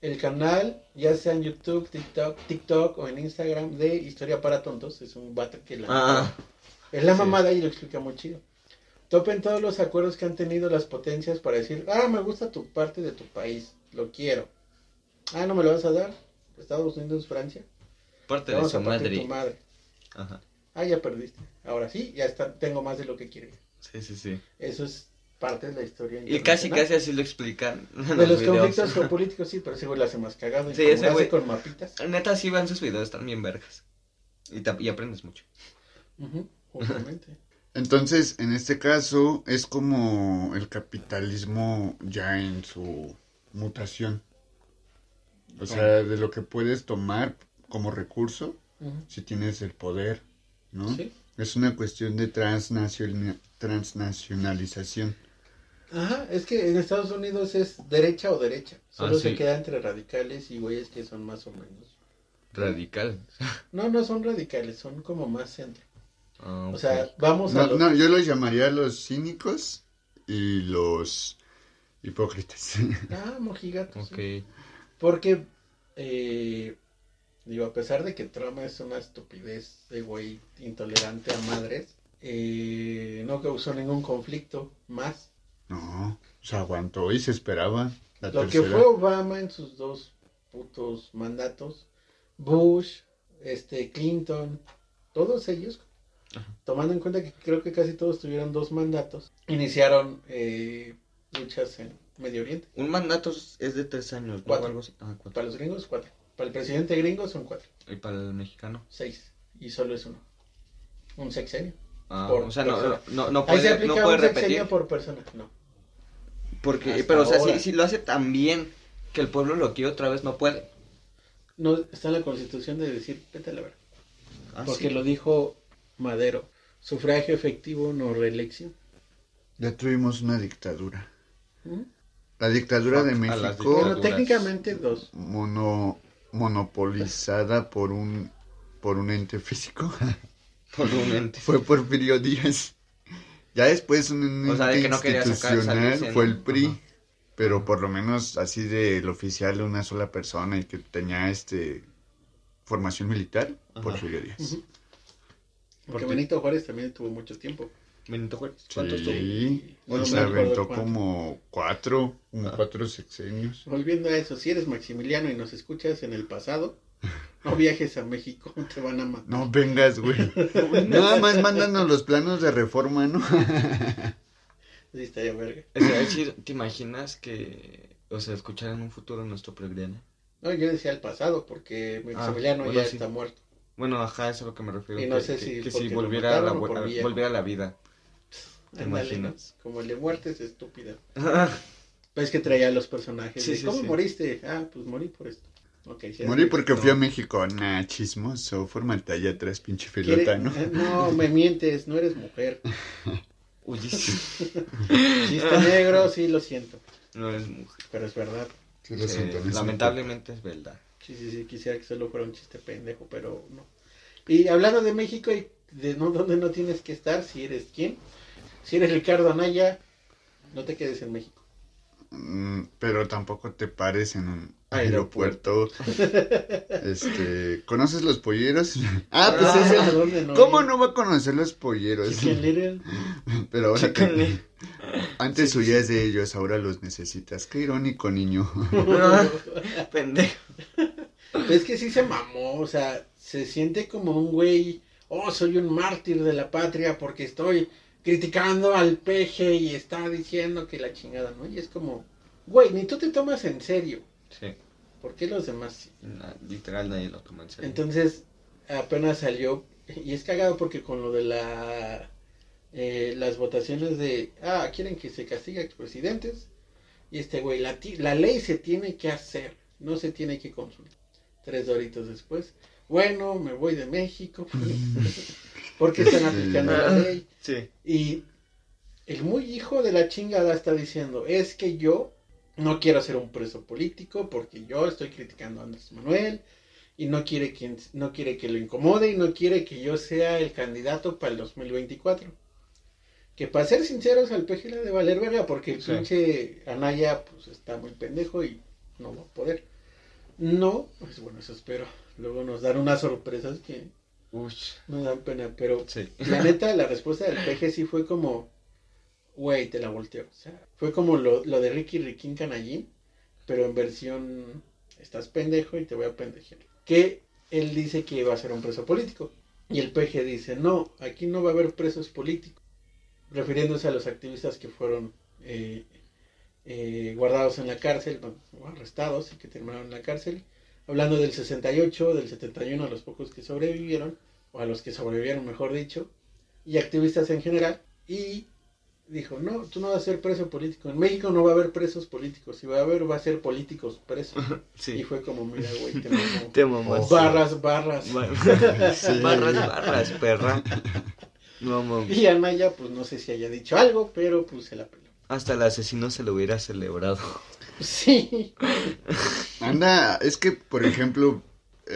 el canal, ya sea en YouTube, TikTok, TikTok o en Instagram, de Historia para Tontos. Es un vato que la. Ah, es la sí. mamada y lo explica muy chido. Topen todos los acuerdos que han tenido las potencias para decir, ah, me gusta tu parte de tu país, lo quiero. Ah, no me lo vas a dar. Estados Unidos, Francia. parte Te de su a tu madre. Ajá. Ah, ya perdiste. Ahora sí, ya está, tengo más de lo que quiero. Sí, sí, sí. Eso es parte de la historia. Y casi, casi así lo explican. (laughs) en De los videos. conflictos geopolíticos, (laughs) sí, pero ese güey lo hace más cagado. Y Sí, ese güey. con mapitas. Neta, sí van sus videos, están bien vergas. Y, te- y aprendes mucho. Justamente. (laughs) Entonces, en este caso, es como el capitalismo ya en su mutación. O sea, de lo que puedes tomar como recurso si tienes el poder, ¿no? Sí. Es una cuestión de transnacion- transnacionalización. Ajá, es que en Estados Unidos es derecha o derecha. Solo Ah, se queda entre radicales y güeyes que son más o menos. Radical. No, no son radicales, son como más centro. Ah, O sea, vamos a No, lo- no, yo los llamaría los cínicos y los hipócritas. (laughs) Ah, mojigatos. sí. Ok. Porque, eh, digo, a pesar de que Trump es una estupidez de güey intolerante a madres, eh, no causó ningún conflicto más. No, se aguantó y se esperaba. La Lo que fue Obama en sus dos putos mandatos, Bush, este Clinton, todos ellos, Ajá. tomando en cuenta que creo que casi todos tuvieron dos mandatos, iniciaron eh, luchas en Medio Oriente. Un mandato es de tres años, ¿no? Cuatro. Algo así. Ah, cuatro. Para los gringos, cuatro. Para el presidente gringo son cuatro, Y para el mexicano. seis. Y solo es uno. Un sexenio. Ah, Por o sea, no, no, no Ahí se puede, aplica no puede un repetir. sexenio por persona. No. Porque, Hasta pero, o sea, si, si lo hace tan bien que el pueblo lo quiere otra vez, no puede. No está en la constitución de decir, vete a la verga. Ah, Porque sí. lo dijo Madero. Sufragio efectivo, no reelección. Ya tuvimos una dictadura. ¿Mm? La dictadura de México, Bueno, técnicamente dos. mono, monopolizada por un por un ente físico, Por un ente. (laughs) fue Porfirio Díaz. Ya después un ente O sea, de que no quería sacar- institucional fue el PRI, pero por lo menos así del oficial de una sola persona y que tenía este formación militar, Ajá. Porfirio Díaz. Ujú. ¿Por Porque? Benito Juárez también tuvo mucho tiempo. Benito Juárez. ¿Cuántos tuvo? Sí, No se aventó cuánto. como cuatro, como Ah. cuatro sexenios. Volviendo a eso, si eres Maximiliano y nos escuchas en el pasado, No viajes a México, (laughs) te van a matar. No vengas, güey. (laughs) Nada más mándanos los planos de reforma, ¿no? (laughs) Sí, estaría verga. Chido. ¿Te imaginas que, o sea, escuchar en un futuro nuestro programa? No, yo decía el pasado, porque mi Ah, Maximiliano bueno, ya sí. está muerto. Bueno, ajá, eso es a lo que me refiero. Y no que, sé si que si volviera a, la, o volviera a la vida. ¿Te Ándale, imaginas? ¿no? Como el de muertes estúpida. Ves que traía los personajes. Sí, de, sí, ¿Cómo sí. moriste? Ah, pues morí por esto. Ok, sí, Morí porque fui a México. Nah, chismoso. Fórmate allá atrás, pinche Quiere- pelota, ¿no? eh, No, me (laughs) mientes, no eres mujer. Uy, sí. (laughs) Chiste negro, sí, lo siento. no es mujer. Pero es verdad. Sí, lo siento, no lamentablemente es verdad. Sí, sí, sí, quisiera que solo fuera un chiste pendejo, pero no. Y hablando de México y de no, donde no tienes que estar, si eres quién. Si eres Ricardo Anaya, no te quedes en México. Mm, pero tampoco te pares en un Aeropuerto. (laughs) este, ¿conoces los polleros? Ah, pues Ah, ese. ¿a dónde no? ¿Cómo no va a conocer los polleros? (laughs) Pero ahora que- antes huyas de ellos, ahora los necesitas. Qué irónico, niño. (laughs) Pendejo. Es que sí se mamó, o sea, se siente como un güey, oh, soy un mártir de la patria porque estoy criticando al peje y está diciendo que la chingada, ¿no? Y es como, güey, ni tú te tomas en serio, Sí. ¿por qué los demás literal nadie lo toma en serio. Entonces, apenas salió, y es cagado porque con lo de la, eh, las votaciones de, ah, quieren que se castigue a expresidentes, y este güey, la, la ley se tiene que hacer, no se tiene que consultar. Tres doritos después, bueno, me voy de México, (laughs) porque están aplicando la ley. Sí. Y el muy hijo de la chingada está diciendo, es que yo no quiero ser un preso político porque yo estoy criticando a Andrés Manuel y no quiere, quien, no quiere que lo incomode y no quiere que yo sea el candidato para el 2024. Que para ser sinceros al PG le de valer verga porque el Sí. pinche Anaya pues está muy pendejo y no va a poder. No, pues bueno, eso espero. Luego nos dan unas sorpresas que Uy. nos dan pena, pero Sí. la (laughs) neta, la respuesta del peje sí fue como, güey, te la volteo. O sea, fue como lo, lo de Ricky Riquín Canallín, pero en versión, estás pendejo y te voy a pendejear. Que él dice que va a ser un preso político. Y el peje dice, no, aquí no va a haber presos políticos. Refiriéndose a los activistas que fueron eh, eh, guardados en la cárcel, o arrestados y que terminaron en la cárcel. Hablando del 68, del 71, a los pocos que sobrevivieron, o a los que sobrevivieron, mejor dicho, y activistas en general. Y dijo, no, tú no vas a ser preso político. En México no va a haber presos políticos. Si va a haber, va a ser políticos presos. (laughs) Y fue como, mira, güey, te (laughs) mamó. Te mamás. Barras, barras. (laughs) Sí. Barras, barras, perra. No, mames. Y Anaya, pues no sé si haya dicho algo, pero pues se la peló. Hasta el asesino se lo hubiera celebrado. Sí. Anda, es que, por ejemplo,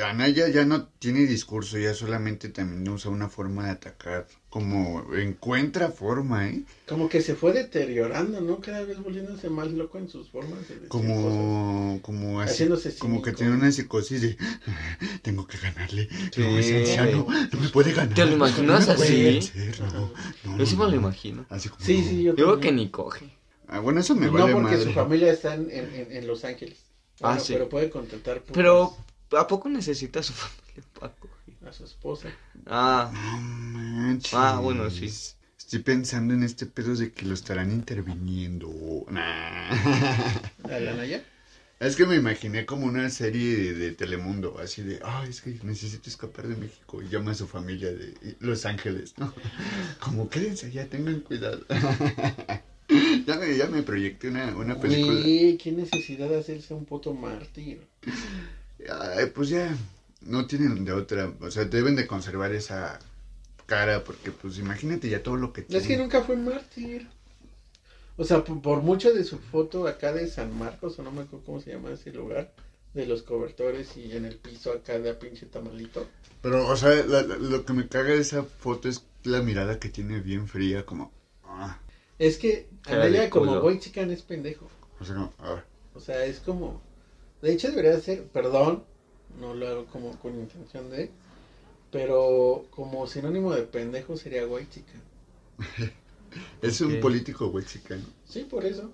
Anaya ya no tiene discurso, ya solamente también usa una forma de atacar. Como encuentra forma, ¿eh? Como que se fue deteriorando, ¿no? Cada vez volviéndose más loco en sus formas de decir cosas. Como, como así, Haciéndose como que tiene una psicosis de (laughs) tengo que ganarle. Sí. No, es anciano, no me puede ganar. ¿Te lo imaginas no me puede así? vencer, no, no, Yo sí me no, lo no. imagino. Así como, Sí, sí, yo Yo creo que ni coge. Ah, bueno, eso me no vale porque madre. su familia está en, en- en Los Ángeles. Ah, Bueno, sí. Pero puede contratar Pero, ¿a poco necesita su (laughs) familia para coger? a su esposa. Ah, No manches. Ah, bueno, sí. Estoy pensando en este pedo de que lo estarán interviniendo. Nah. ¿A la Naya? Es que me imaginé como una serie de, de Telemundo, así de, ay, es que necesito escapar de México y llama a su familia de Los Ángeles, ¿no? (laughs) Como quédense allá, tengan cuidado. (laughs) ya, me, ya me proyecté una, una película. Güey, qué necesidad de hacerse un puto mártir. Pues ya, no tienen de otra, o sea, deben de conservar esa cara, porque pues imagínate ya todo lo que Es que nunca fue mártir. O sea, por, por mucho de su foto acá de San Marcos, o no me acuerdo cómo se llama ese lugar, de los cobertores y en el piso acá de a pinche tamalito. Pero, o sea, la- la- lo que me caga de esa foto es la mirada que tiene bien fría, como, ah, Es que Anaya como. Boy Chican es pendejo. o sea, como, ah. O sea, es como... De hecho debería ser, perdón, no lo hago como con intención de... Pero como sinónimo de pendejo sería White Chican. (laughs) Es un político, güey, chicano. Sí, por eso.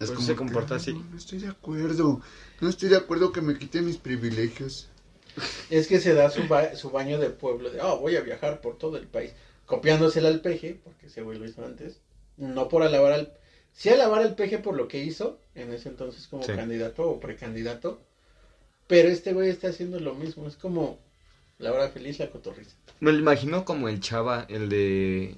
Es Pues como se comporta "Ah, así". No, no estoy de acuerdo. No estoy de acuerdo que me quiten mis privilegios. (laughs) es que se da su, ba- su baño de pueblo de, oh, voy a viajar por todo el país, copiándosela al peje, porque ese güey lo hizo antes, no por alabar al, sí alabar al peje por lo que hizo, en ese entonces como Sí. candidato o precandidato, pero este güey está haciendo lo mismo, es como la hora feliz, la cotorriza. Me lo imagino como el chava, el de.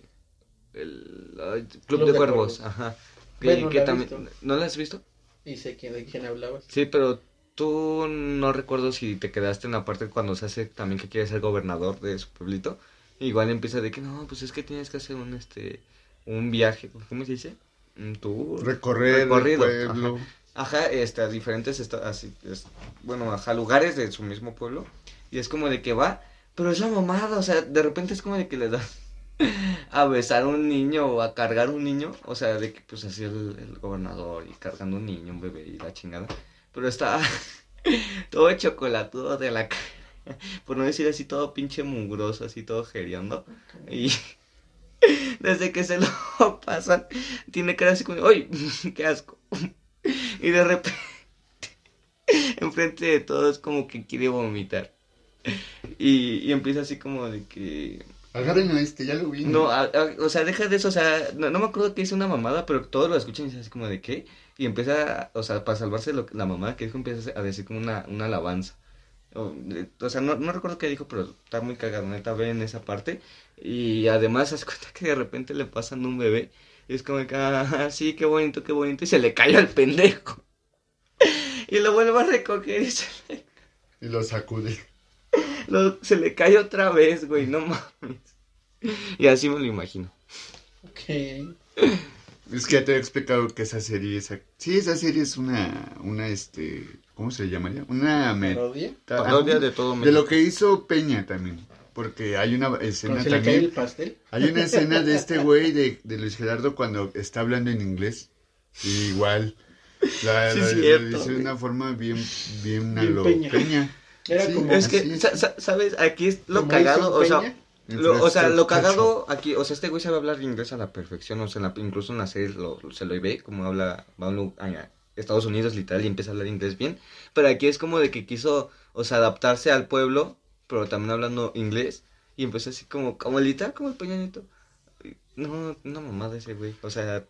El ay, Club, Club de, de Cuervos, Cuervos. ajá. Bueno, que también. ¿No la has visto? Y sé quién, de quién hablabas. Sí, pero tú no recuerdo si te quedaste en la parte cuando se hace también que quiere ser gobernador de su pueblito. Igual empieza de que no, pues es que tienes que hacer un este un viaje, ¿cómo se dice? Un tour. Recorrer Recorrido, el pueblo. Ajá, este, a diferentes esta- así, es- bueno, ajá, lugares de su mismo pueblo. Y es como de que va, pero es la mamada, o sea, de repente es como de que le da (laughs) a besar a un niño o a cargar un niño, o sea, de que pues así el, el gobernador y cargando un niño, un bebé y la chingada. Pero está (laughs) todo chocolatudo de la cara, (laughs) por no decir así todo pinche mugroso, así todo geriondo. Y desde que se lo (laughs) pasan, tiene cara así como, ¡ay, (laughs) qué asco! Y de repente, enfrente de todos como que quiere vomitar. Y, y empieza así como de que... Agarren a este, ya lo vi. No, a- a- o sea, deja de eso, o sea, no, no me acuerdo que hice una mamada, pero todos lo escuchan y dicen así como de qué. Y empieza, o sea, para salvarse lo, la mamada que dijo, empieza a decir como una, una alabanza. O, de- o sea, no, no recuerdo qué dijo, pero está muy cagado, neta, ve en esa parte. Y además, (laughs) se cuenta que de repente le pasan un bebé. Y es como que, ah, sí, qué bonito, qué bonito. Y se le cae al pendejo. (laughs) Y lo vuelve a recoger y se le, Y lo sacude. lo- se le cae otra vez, güey, no mames. Y así me lo imagino. Ok. (laughs) Es que ya te he explicado que esa serie, esa... sí, esa serie es una, una, este, ¿cómo se llamaría? Una meta. ¿Parodia? Parodia de todo De lo que hizo Peña también, porque hay una escena ¿Cuando se le cae también, el pastel? hay una escena de este güey de, de Luis Gerardo cuando está hablando en inglés, y igual, la, Sí, la- cierto, lo dice de una forma bien, bien, Bien a lo Peña. Peña. Era Sí, como... Es que, es. sa- sa- ¿sabes? Aquí es lo cagado, o sea. Lo, o sea, lo cagado aquí, o sea, este güey sabe hablar inglés a la perfección, o sea, en la- incluso en la serie lo, se lo ve como habla, va a Estados Unidos literal y empieza a hablar inglés bien, pero aquí es como de que quiso, o sea, adaptarse al pueblo, pero también hablando inglés, y empezó así como, como literal, como el peñanito. No, una mamada ese güey, o sea,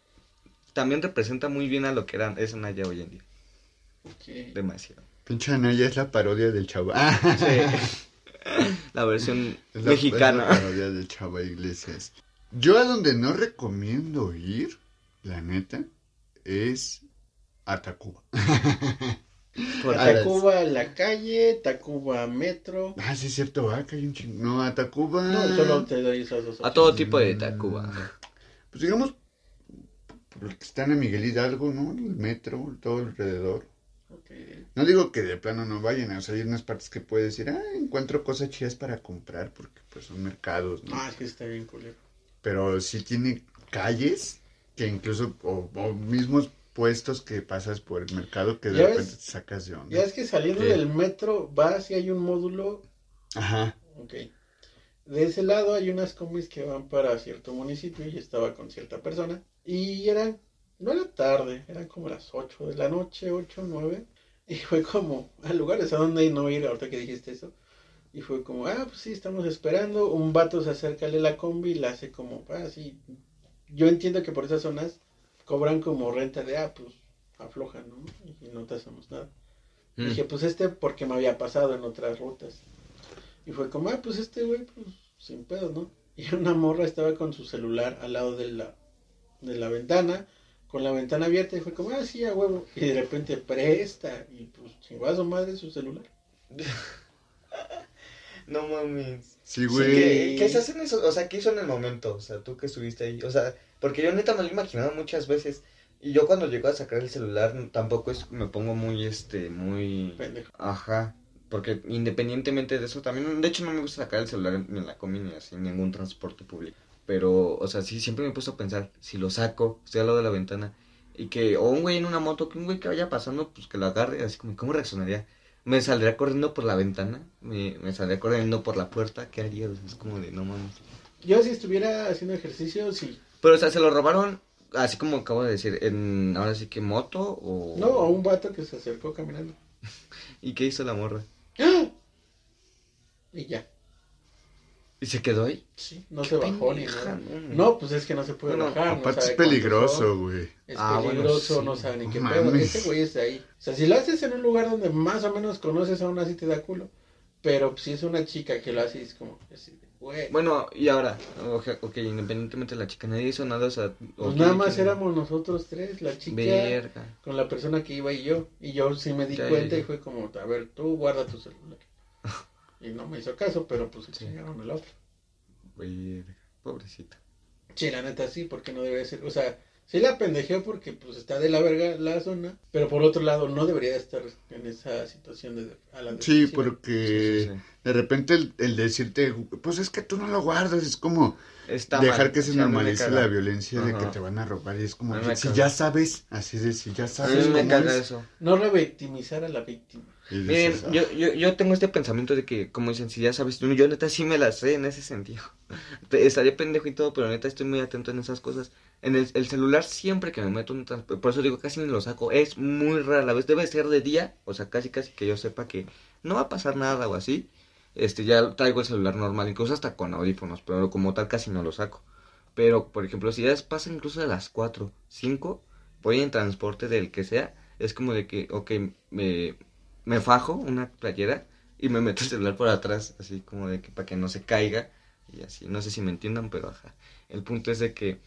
también representa muy bien a lo que era, es Naya hoy en día, demasiado. Pinche Anaya es la parodia del chavo. (laughs) Ah, (laughs) La versión la- mexicana. es la parodia del chavo Iglesias. Yo a donde no recomiendo ir, la neta, es a Tacuba. (laughs) Por- A las- la calle, Tacuba metro. Ah, sí es cierto, ah, que hay un chingo. No, a Tacuba. No, solo te doy esas dos. A todo tipo de Tacuba. Pues digamos, por lo que están en Miguel Hidalgo, ¿no? El metro, todo alrededor. No digo que de plano no vayan, o sea, hay unas partes que puedes decir, ah, encuentro cosas chidas para comprar, porque pues son mercados, ¿no? Ah, es que está bien culero. Pero sí tiene calles que incluso, o, o mismos puestos que pasas por el mercado que de Ya repente ves- te sacas de onda. Ya es que saliendo ¿Qué? del metro vas y hay un módulo. Ajá. Ok. De ese lado hay unas combis que van para cierto municipio y estaba con cierta persona. Y eran, no era tarde, eran como las 8 de la noche, 8, 9. Y fue como, a lugares a donde no ir, ahorita que dijiste eso. Y fue como, ah, pues sí, estamos esperando. Un vato se acerca a la combi y la hace como, ah, sí. Yo entiendo que por esas zonas cobran como renta de, ah, pues aflojan, ¿no? Y no te hacemos nada. Mm. Dije, pues este porque me había pasado en otras rutas. Y fue como, ah, pues este güey, pues sin pedos, ¿no? Y una morra estaba con su celular al lado de la, de la ventana, con la ventana abierta, y fue como, ah, sí, a huevo. Y de repente presta, y pues chingó a su madre su celular. No mames. Sí, Sí, güey. ¿qué, qué se hacen eso? O sea, ¿qué hizo en el momento? O sea, tú que estuviste ahí. O sea, porque yo neta me lo he imaginado muchas veces. Y yo cuando llego a sacar el celular tampoco es me pongo muy, este, muy... Pendejo. Ajá. Porque independientemente de eso, también, de hecho no me gusta sacar el celular en, en la combi ni así, en ningún transporte público. Pero, o sea, sí, siempre me he puesto a pensar, si lo saco, estoy al lado de la ventana, y que, o un güey en una moto, que un güey que vaya pasando, pues que lo agarre, así como, ¿cómo reaccionaría? ¿Me saldría corriendo por la ventana? ¿Me, me saldría corriendo por la puerta? ¿Qué haría? O sea, es como de, no mames. Yo si estuviera haciendo ejercicio, sí. Pero, o sea, se lo robaron, así como acabo de decir, en, ahora sí que moto, o... No, a un vato que se acercó caminando. (laughs) ¿Y qué hizo la morra? ¡Ah! Y ya. ¿Y se quedó ahí? Sí, no se bajó ni nada. no. Pues es que no se puede Bueno, bajar. Aparte es peligroso, güey. Es Ah, bueno, peligroso, sí. no sabe ni qué pedo. mames. Ese güey está ahí. O sea, si lo haces en un lugar donde más o menos conoces aún así te da culo. Pero si es una chica que lo hace es como así de, güey. Bueno, y ahora, ok, ok, independientemente de la chica, nadie hizo nada, o sea... pues ok, nada más que- éramos nosotros tres, la chica Verga. con la persona que iba y yo. Y yo sí me di cuenta y fue como, a ver, tú guarda tu celular. Y no me hizo caso, pero pues se Sí. chingaron el otro. Verga. Pobrecita. Sí, la neta sí, porque no debería ser, o sea, sí la pendejeó porque pues está de la verga la zona, pero por otro lado no debería estar en esa situación de a la Sí, porque Sí, sí, sí. de repente el, el decirte, pues es que tú no lo guardas, es como Está dejar mal, que se normalice la violencia de que te van a robar y es como, si caga. ya sabes, así de si ya A sabes mí me cómo caga es, eso. No revictimizar a la víctima. Miren, "Ah". yo, yo, yo tengo este pensamiento de que, como dicen, si ya sabes, yo, yo neta sí me la sé en ese sentido. (laughs) Estaría pendejo y todo, pero neta estoy muy atento en esas cosas. En el, el celular siempre que me meto en un transporte, por eso digo, casi ni lo saco, es muy rara la vez, debe ser de día, o sea, casi casi que yo sepa que no va a pasar nada o así. Este, ya traigo el celular normal, incluso hasta con audífonos, pero como tal casi no lo saco. Pero, por ejemplo, si ya pasa incluso de las 4, 5, voy en transporte del que sea, es como de que, ok, me, me fajo una playera y me meto el celular por atrás, así como de que para que no se caiga y así. No sé si me entiendan, pero ajá. El punto es de que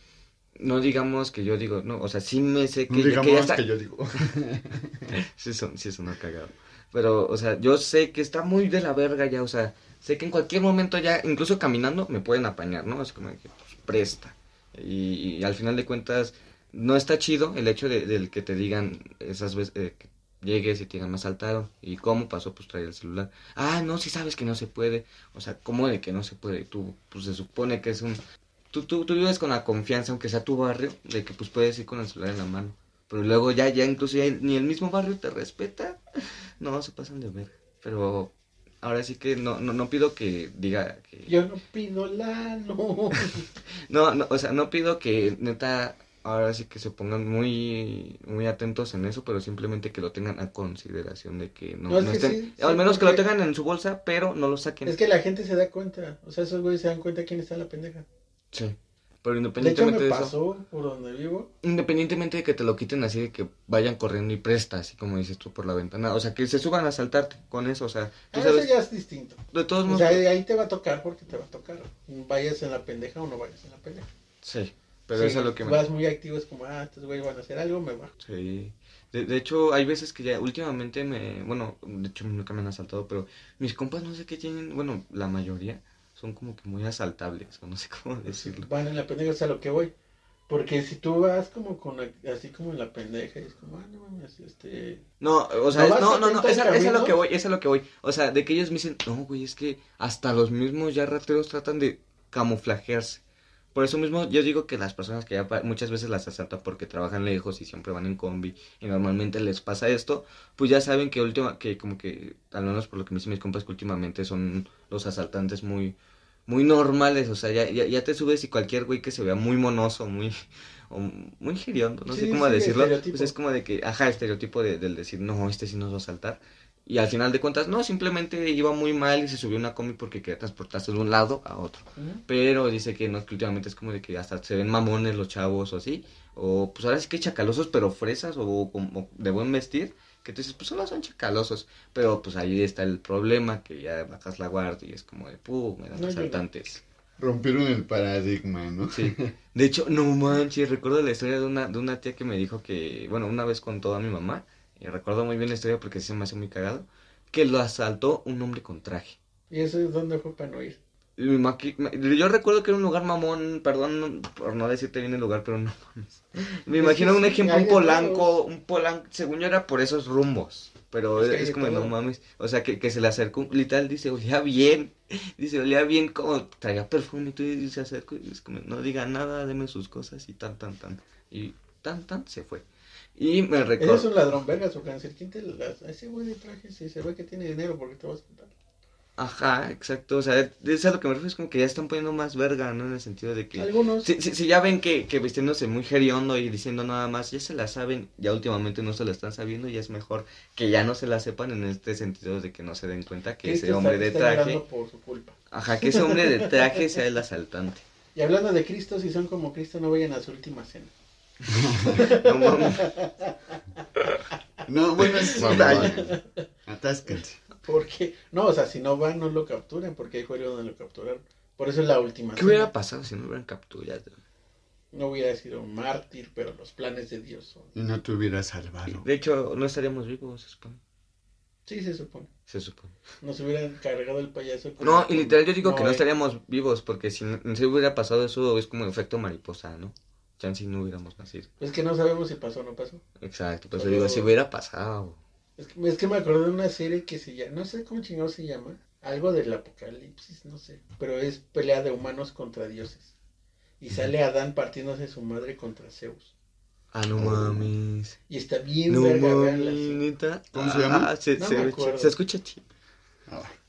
no digamos que yo digo, no, o sea, sí me sé que, No ya- que digamos ya está. que yo digo. (laughs) Sí, son, sí, sonó cagado. Pero, o sea, yo sé que está muy de la verga ya, o sea, sé que en cualquier momento ya, incluso caminando, me pueden apañar, ¿no? Es como que, pues, presta. Y, y al final de cuentas, no está chido el hecho de, del que te digan esas veces, eh, que llegues y te digan, me asaltaron. ¿Y cómo pasó? Pues traer el celular. Ah, no, si sabes que no se puede. O sea, ¿cómo de que no se puede? Tú, pues se supone que es un... Tú, tú, tú vives con la confianza, aunque sea tu barrio, de que pues puedes ir con el celular en la mano. Pero luego ya, ya incluso ya ni el mismo barrio te respeta. (laughs) No, se pasan de ver. Pero ahora sí que no, no, no pido que diga que... Yo no pido la no. (laughs) No, no, o sea, no pido que neta ahora sí que se pongan muy muy atentos en eso, pero simplemente que lo tengan a consideración de que no, No, es no que estén, sí, sí, al menos que lo tengan en su bolsa, pero no lo saquen. Es que la gente se da cuenta, o sea, esos güeyes se dan cuenta quién está en la pendeja. Sí. Pero De hecho independientemente me de, eso, pasó por donde vivo. independientemente de que te lo quiten así de que vayan corriendo y presta, así como dices tú por la ventana, o sea, que se suban a asaltarte con eso, o sea, tú Ah, eso ya es distinto. de todos O modos, sea, ahí ahí te va a tocar porque te va a tocar. Vayas en la pendeja o no vayas en la pendeja. sí, pero Si eso es lo que me... vas muy activo, es como, ah, estos güeyes van a hacer algo, me bajo. Sí. De, de hecho, hay veces que ya últimamente me... Bueno, de hecho nunca me han asaltado, pero mis compas no sé qué tienen... Bueno, la mayoría son como que muy asaltables, o no sé (laughs) cómo decirlo. Van en la pendeja, es a lo que voy. Porque si tú vas como con así como en la pendeja, y es como, ah, no mames, este. No, o sea, ¿No es- no, no, es, a- es a lo que voy, es a lo que voy. O sea, de que ellos me dicen, no, güey, es que hasta los mismos ya rateros tratan de camuflajearse. Por eso mismo yo digo que las personas que ya muchas veces las asaltan porque trabajan lejos y siempre van en combi y normalmente les pasa esto, pues ya saben que última, que como que, al menos por lo que me dicen mis compas, que últimamente son los asaltantes muy, muy normales, o sea, ya, ya, ya te subes y cualquier güey que se vea muy monoso, muy, (laughs) o muy giriondo, no sé cómo sí, decirlo, pues es como de que, ajá, estereotipo de, del decir, no, este sí nos va a asaltar. Y al final de cuentas, no, simplemente iba muy mal y se subió una combi porque quería transportarse de un lado a otro. Pero dice que no, que últimamente es como de que hasta se ven mamones los chavos o así. O pues ahora sí que chacalosos, pero fresas o como de buen vestir. Que tú dices, pues solo son chacalosos. Pero pues ahí está el problema, que ya bajas la guardia y es como de, pum, eran No, yo no. asaltantes. Rompieron el paradigma, ¿no? Sí. De hecho, no manches, recuerdo la historia de una, de una tía que me dijo que, bueno, una vez contó a mi mamá, y recuerdo muy bien la historia porque se me hace muy cagado, que lo asaltó un hombre con traje. ¿Y eso es donde fue para no ir? Yo recuerdo que era un lugar mamón, perdón no- por no decirte bien el lugar, pero no mames. Me imagino un ejemplo, un polanco, un polanco, según yo era por esos rumbos, pero Es que es, como, no todo. mames, o sea, que, que se le acercó, literal, dice, olía bien, (laughs) dice, olía bien, como traía perfume y y se acercó, y es como, no diga nada, deme sus cosas, y tan, tan, tan, y tan, tan, se fue. Y me Ese es recuerdo, un ladrón vergas o cáncer. ¿Quién te las... a Ese güey de traje, si se ve que tiene dinero, porque te vas a contar? Ajá, exacto. O sea, es a lo que me refiero, es como que ya están poniendo más verga, ¿no? En el sentido de que. Algunos. Si, si, si ya ven que, que vistiéndose muy geriondo y diciendo nada más, ya se la saben, ya últimamente no se la están sabiendo, ya es mejor que ya no se la sepan en este sentido de que no se den cuenta que ese hombre de traje. por su culpa. Ajá, que ese hombre de traje sea el asaltante. (laughs) Y hablando de Cristo, si son como Cristo, no vayan a su última cena. No mames. No, bueno, es Mamón. vaya. Atásquense. Porque, no, o sea, si no van, no lo capturan, porque hay juegos donde lo capturaron. Por eso es la última ¿Qué cena. hubiera pasado si no hubieran capturado? No hubiera sido un mártir, pero los planes de Dios son. Y no te hubiera salvado. De hecho, no estaríamos vivos, se supone. Sí, se supone. Se supone. Nos hubieran cargado el payaso. No, y literal yo digo que no estaríamos vivos, porque si no si hubiera pasado eso es como efecto mariposa, ¿no? Chance y no hubiéramos nacido. Es que no sabemos si pasó o no pasó. Exacto, pues yo Solo- digo, si hubiera pasado. Es que, es que me acordé de una serie que se llama, no sé cómo chingado se llama, algo del apocalipsis, no sé, pero es pelea de humanos contra dioses. Y sale Adán partiéndose su madre contra Zeus. Ah, no mames. Y está bien No verga, neta. ¿Cómo se llama? Ah, se, No se me acuerdo. chido. se escucha chido.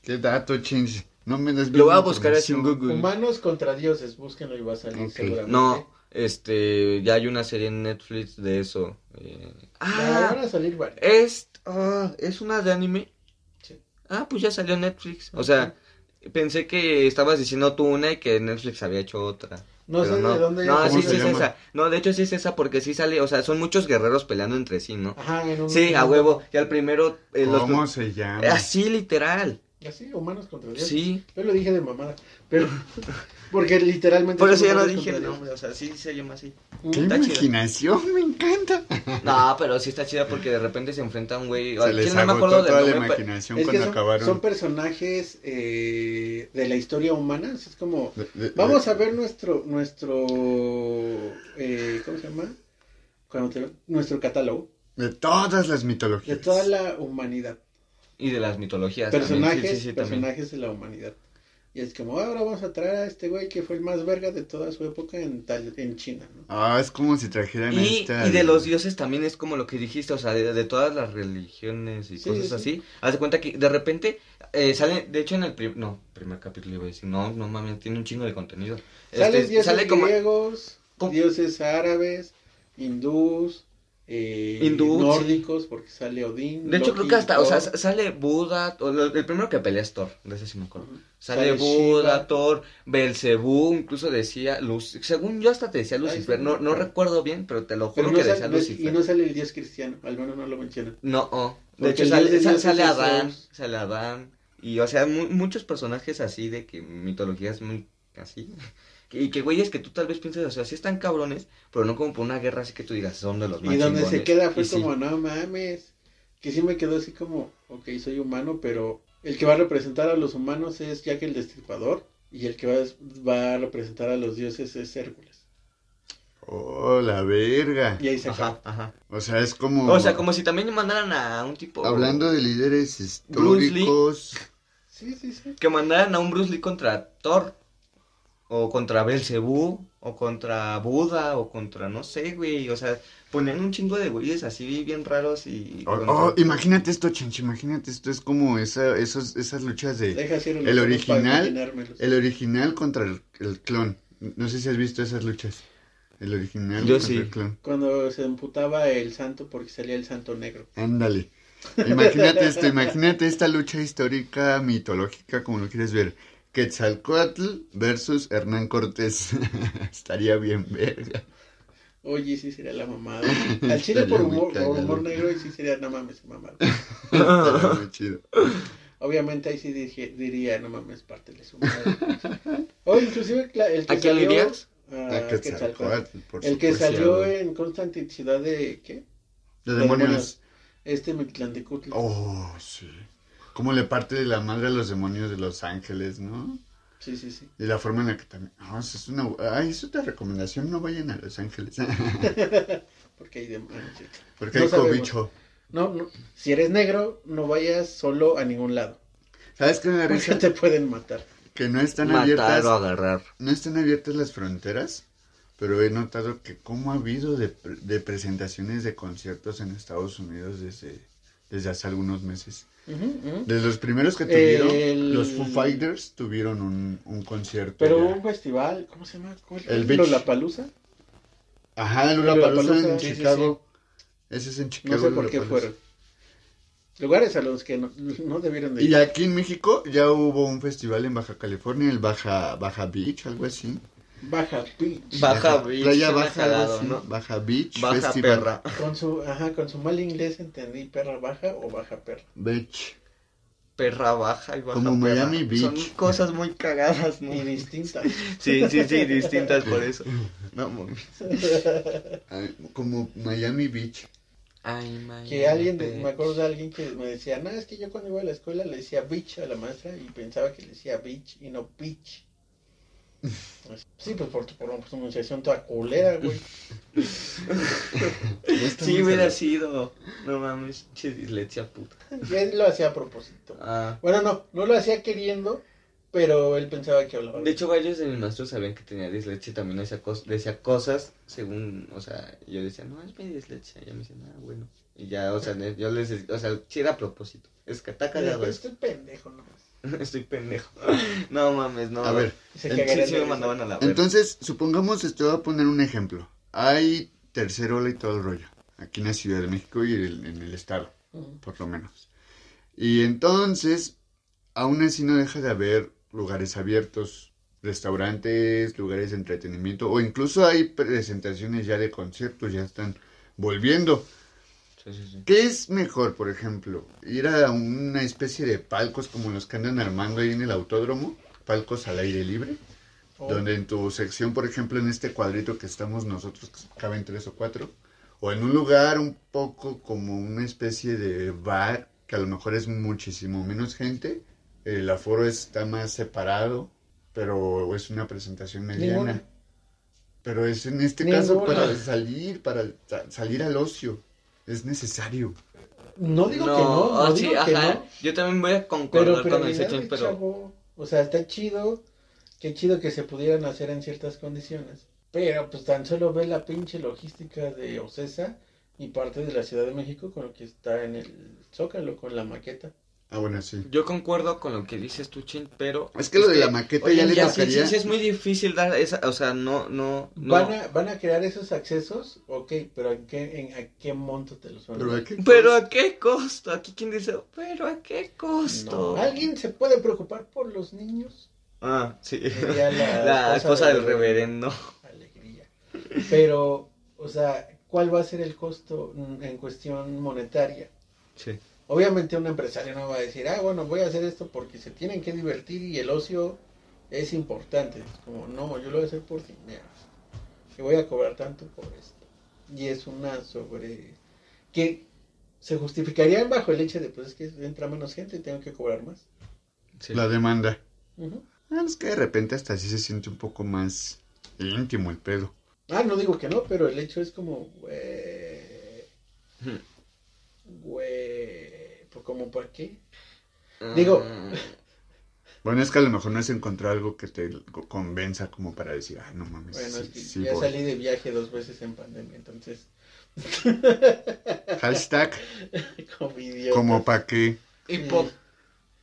Qué dato, chins. No me des Lo voy a buscar así en. Google. Humanos contra dioses, búsquenlo y va a salir Ok. seguramente. No, este, ya hay una serie en Netflix de eso. eh. Ya van Ah, a salir es, ah, es una de anime. Sí. Ah, pues ya salió en Netflix. O sea, pensé que estabas diciendo tú una y que Netflix había hecho otra. No sé de dónde No, ¿Cómo sí, sí es esa. No, de hecho sí es esa porque sí sale, o sea, son muchos guerreros peleando entre sí, ¿no? Ajá, en un... Sí, a huevo. Y al primero... eh, los- ¿Cómo se llama? Así, literal. Así, humanos contra dioses. Sí. Yo lo dije de mamada. Pero, (laughs) porque literalmente. Por son eso ya no dije el nombre, o sea, sí se llama así. ¡Qué Está chida. imaginación! Me encanta. No, pero sí está chida porque de repente se enfrenta a un güey. Se les ¿Quién no me acuerdo toda la nombre? pero- imaginación cuando son, acabaron. son personajes eh, de la historia humana. Es como. De- de- Vamos de- a ver nuestro. nuestro eh, ¿Cómo se llama? Cuando te- nuestro catálogo. De todas las De mitologías. toda la humanidad. Y de las mitologías. también. Personajes, Sí, sí, sí, personajes de la humanidad. Y es como, ahora vamos a traer a este güey que fue el más verga de toda su época en, tal, en China, ¿no? Ah, es como si trajeran Y, esta... y de los dioses también es como lo que dijiste, o sea, de, de todas las religiones y Sí, cosas sí, sí. así. Haz de cuenta que de repente eh, sale, de hecho en el prim- no, primer capítulo iba a decir, no, no mames, tiene un chingo de contenido. Salen Este, dioses sale como griegos, ¿Cómo? dioses árabes, hindús, eh, Hindú, nórdicos, porque sale Odín. De hecho, Loki, creo que hasta, o sea, sale Buda, el primero que pelea es Thor, de ese sí me acuerdo. Sale, Sale Buda, Shiva. Thor, Belcebú, incluso decía Luz, según yo hasta te decía Lucifer, no, no recuerdo. bien, pero te lo juro no que sale- decía no Lucifer. y no sale el dios cristiano, al menos no lo mencionan. No, oh. de Porque hecho sale, de sale, sale Adán, sale Adán, y o sea, mu- muchos personajes así de que mitologías muy así, y que güeyes que tú tal vez piensas, o sea, sí están cabrones, pero no como por una guerra así que tú digas, son de los más Y donde se queda fue Y sí. como, no mames, que sí me quedó así como, ok, soy humano, pero el que va a representar a los humanos es Jack el Destripador, y el que va, va a representar a los dioses es Hércules. Oh, la verga. Y ahí se Ajá, ajá. O sea, es como... O sea, como si también mandaran a un tipo... Hablando de líderes Bruce Lee. históricos... Sí, sí, sí. Que mandaran a un Bruce Lee contra Thor. O contra Belcebú. O contra Buda. O contra, no sé, güey. O sea, ponían un chingo de güeyes así bien raros y... Oh, contra- oh, imagínate esto, Chencho, imagínate esto. Es como esa, esos, esas luchas de... Deja El original. El original contra el, el clon. No sé si has visto esas luchas. El original Yo contra sí. el clon. Cuando se emputaba el santo porque salía el santo negro. Ándale. Imagínate esto, imagínate esta lucha histórica, mitológica, como lo quieres ver. Quetzalcoatl versus Hernán Cortés. (laughs) Estaría bien verga. Oye, sí sería la mamada. (laughs) Al chile por humor, por humor negro y sí sería, no mames, mamada. Estaría muy chido. Obviamente ahí sí dije- diría, no mames, pártele su madre. O inclusive el que ¿A salió... irías? a A Quetzalcóatl. Quetzalcoatl, por El que salió en Constantine Ciudad de... ¿Qué? De de demonios. demonios. Este Mictlantecutli. Oh, sí. Cómo le parte de la madre a los demonios de Los Ángeles, ¿no? Sí, sí, sí. Y la forma en la que también. Eso es una. Ay, es otra recomendación. No vayan a Los Ángeles. (laughs) Porque hay demonios. Porque No hay sabemos. cobicho. No, no. Si eres negro, no vayas solo a ningún lado. ¿Sabes qué me da Porque risa? te pueden matar. Que no están Matar abiertas. o agarrar. No están abiertas las fronteras. Pero he notado que cómo ha habido de, de presentaciones de conciertos en Estados Unidos desde, desde hace algunos meses. Ujú, ujú. De los primeros que tuvieron, El- los Foo Fighters tuvieron un, un concierto. Pero hubo un festival, ¿cómo se llama? ¿Cómo El? Beach. ¿Lollapalooza? Ajá, Palusa Lollapalooza, en sí, sí, Chicago. Ese es en No Chicago. sé por qué fueron. Lugares a los que no, (laughs) no debieron de Y ir. aquí en México ya hubo un festival en Baja California, el Baja, Baja Beach, algo así. Baja Beach. Baja Beach, Playa Baja, jalado, así, ¿no? Baja Beach Baja Festival. perra. Con su, ajá, con su mal inglés entendí perra baja o baja perra. Beach. Perra baja y baja Como perra. Miami Son Beach. cosas muy cagadas, ¿no? Y distintas. (laughs) Sí, sí, sí, distintas por eso. No, mames. (laughs) Ay, Como Miami Beach. Ay, Miami Que alguien, de- me acuerdo de alguien que me decía, no, es que yo cuando iba a la escuela le decía bitch a la maestra y pensaba que le decía bitch y no bitch. Sí, pues por tu pronunciación toda culera, güey. (laughs) Sí, hubiera sido. No mames, che dislexia puta. Él lo hacía a propósito. Ah. Bueno, no, no lo hacía queriendo, pero él pensaba que hablaba. De hecho, varios de mis maestros sabían que tenía dislexia y también decía, cos- decía cosas según, o sea, yo decía, no, es mi dislexia. Y ya me decían, ah, bueno. Y ya, o sea, (laughs) yo les decía, o sea, sí era a propósito. Es que está cagado estoy pendejo nomás. (laughs) Estoy pendejo. (laughs) No mames, no. A ver, se sí me mandaban a la. Entonces, supongamos, te voy a poner un ejemplo. Hay tercer ola y todo el rollo. Aquí en la Ciudad de México y el- en el estado, por lo menos. Y entonces, aún así no deja de haber lugares abiertos, restaurantes, lugares de entretenimiento, o incluso hay presentaciones ya de conciertos, ya están volviendo. Sí, sí, sí. ¿Qué es mejor, por ejemplo? ¿Ir a una especie de palcos como los que andan armando ahí en el autódromo? ¿Palcos al aire libre? O- Donde en tu sección, por ejemplo, en este cuadrito que estamos nosotros, caben tres o cuatro, o en un lugar un poco como una especie de bar, que a lo mejor es muchísimo menos gente, el aforo está más separado, pero es una presentación mediana. Ninguna. Pero es en este caso para salir, para sa- salir al ocio. Es necesario. No digo que no, no sí, digo que ajá. no. Yo también voy a concordar pero, con el Sechín, pero. chavo, o sea, está chido, qué chido que se pudieran hacer en ciertas condiciones. Pero pues tan solo ve la pinche logística de Ocesa y parte de la Ciudad de México con lo que está en el Zócalo, con la maqueta. Ah, bueno, sí. Yo concuerdo con lo que dices tú, Chin, pero. Es que lo de la maqueta ya le tocaría- sí, sí, es muy difícil dar esa. O sea, no, no. no. ¿Van, a, ¿Van a crear esos accesos? Ok, pero ¿en qué, en, ¿a qué monto te los van a Pero dar? Pero a qué costo? Aquí quien dice, pero a qué costo. No, ¿Alguien se puede preocupar por los niños? Ah, sí. Sería (laughs) la La esposa del del reverendo. alegría. Pero, o sea, ¿cuál va a ser el costo en cuestión monetaria? Sí. Obviamente un empresario no va a decir, ah, bueno, voy a hacer esto porque se tienen que divertir y el ocio es importante. Es como, no, yo lo voy a hacer por dinero. Y voy a cobrar tanto por esto. Y es una sobre... que se justificaría bajo el hecho de, pues es que entra menos gente y tengo que cobrar más. sí. La demanda. Ah, es que de repente hasta así se siente un poco más íntimo el pedo. Ah, no digo que no, pero el hecho es como, güey, Hmm. güey, como por qué. Ah, Digo- (laughs) Bueno, es que a lo mejor no es encontrar algo que te co- convenza como para decir, ah, no mames, Bueno, sí, es que sí ya voy". salí de viaje dos veces en pandemia, entonces, Hashtag, (laughs) como idiota. como pa' qué. hipo-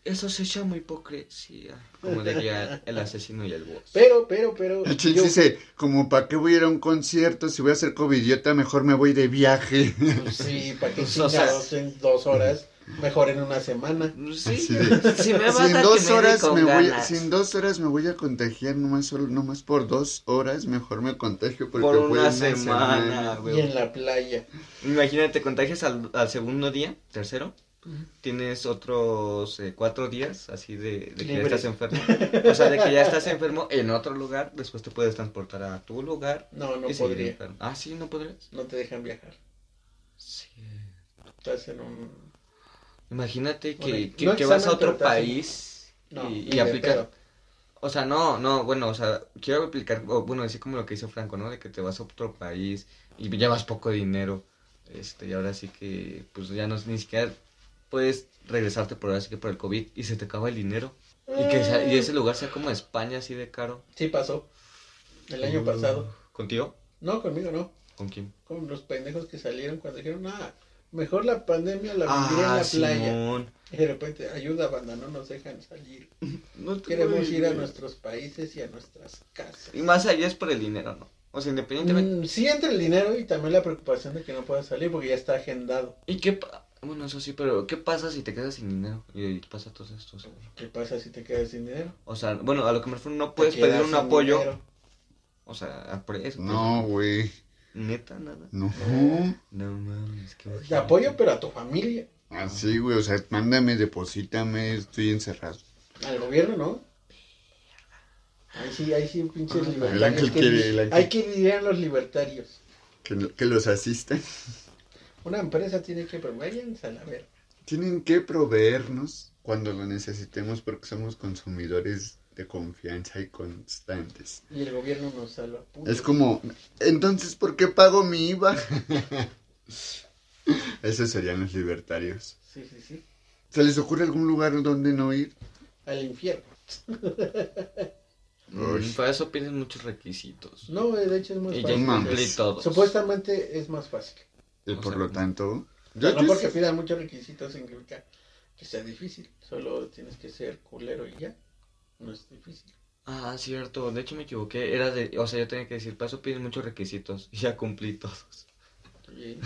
Eso se llama hipocresía. Como diría el asesino y el boss. Pero, pero, pero, El chiste yo- dice, como pa' qué voy a ir a un concierto, si voy a ser covidiota, mejor me voy de viaje. pues sí, para que Pues, (laughs) o sea- chingados en dos horas, mejor en una semana. Sí, Así de- (laughs) si me vas si en a dos horas me voy, ganas. si en dos horas me voy a contagiar nomás solo, nomás por dos horas, mejor me contagio porque Por fue una semana, Y en la playa. Imagínate, contagias al, al segundo día, tercero, tienes otros eh, cuatro días así de, de que ya estás enfermo. O sea, de que ya estás enfermo en otro lugar, después te puedes transportar a tu lugar. No, no podría. Ah, sí, no podrías. No te dejan viajar. Sí. Estás en un... Imagínate que, que, no que vas a otro país No, y, y aplicas. O sea, no, no, bueno, o sea, quiero aplicar, bueno, así como lo que hizo Franco, ¿no? De que te vas a otro país y llevas poco dinero, este, y ahora sí que, pues ya no, ni siquiera puedes regresarte por ahora sí que por el COVID y se te acaba el dinero. Y que sea- y ese lugar sea como España, así de caro. Sí pasó. El año Uh, pasado. ¿Contigo? No, conmigo no. ¿Con quién? Con los pendejos que salieron cuando dijeron, nada, Mejor la pandemia la viviría en Ah, la playa. Simón. Y de repente, ayuda, banda, no nos dejan salir. No Queremos ir a nuestros países y a nuestras casas. Y más allá es por el dinero, ¿no? O sea, independientemente. Mm, sí entra el dinero y también la preocupación de que no puedas salir porque ya está agendado. ¿Y qué pa- Bueno, eso sí, pero ¿qué pasa si te quedas sin dinero? Y, y pasa todo esto. ¿Qué pasa si te quedas sin dinero? O sea, bueno, a lo que me refiero, no puedes pedir un apoyo. dinero. O sea, a precio. No, güey. Neta, nada. No. No mames, qué Te apoyo, pero a tu familia. Así, güey. O sea, mándame, deposítame. Estoy encerrado. Al gobierno, ¿no? Ahí sí, ahí sí, pinches Ah, libertarios. ¿Qué quiere, di- el ángel. Hay que dirían los libertarios. Que, que los asisten. Una empresa tiene que, váyanse a la verga. Tienen que proveernos cuando lo necesitemos porque somos consumidores de confianza y constantes. Y el gobierno nos salva. Es como, entonces, ¿por qué pago mi IVA? (laughs) Esos serían los libertarios. Sí, sí, sí. ¿Se les ocurre algún lugar donde no ir? Al infierno. (laughs) Mm, Uy. para eso piden muchos requisitos. No, de hecho es más y ya fácil. todos. Supuestamente es más fácil. Y O por sea, lo tanto, No porque pidan muchos requisitos significa que sea difícil. Solo tienes que ser culero y ya. No es difícil. Ah, cierto. De hecho me equivoqué. Era de... O sea, yo tenía que decir, para eso piden muchos requisitos. (laughs) Y ya cumplí todos. Oye,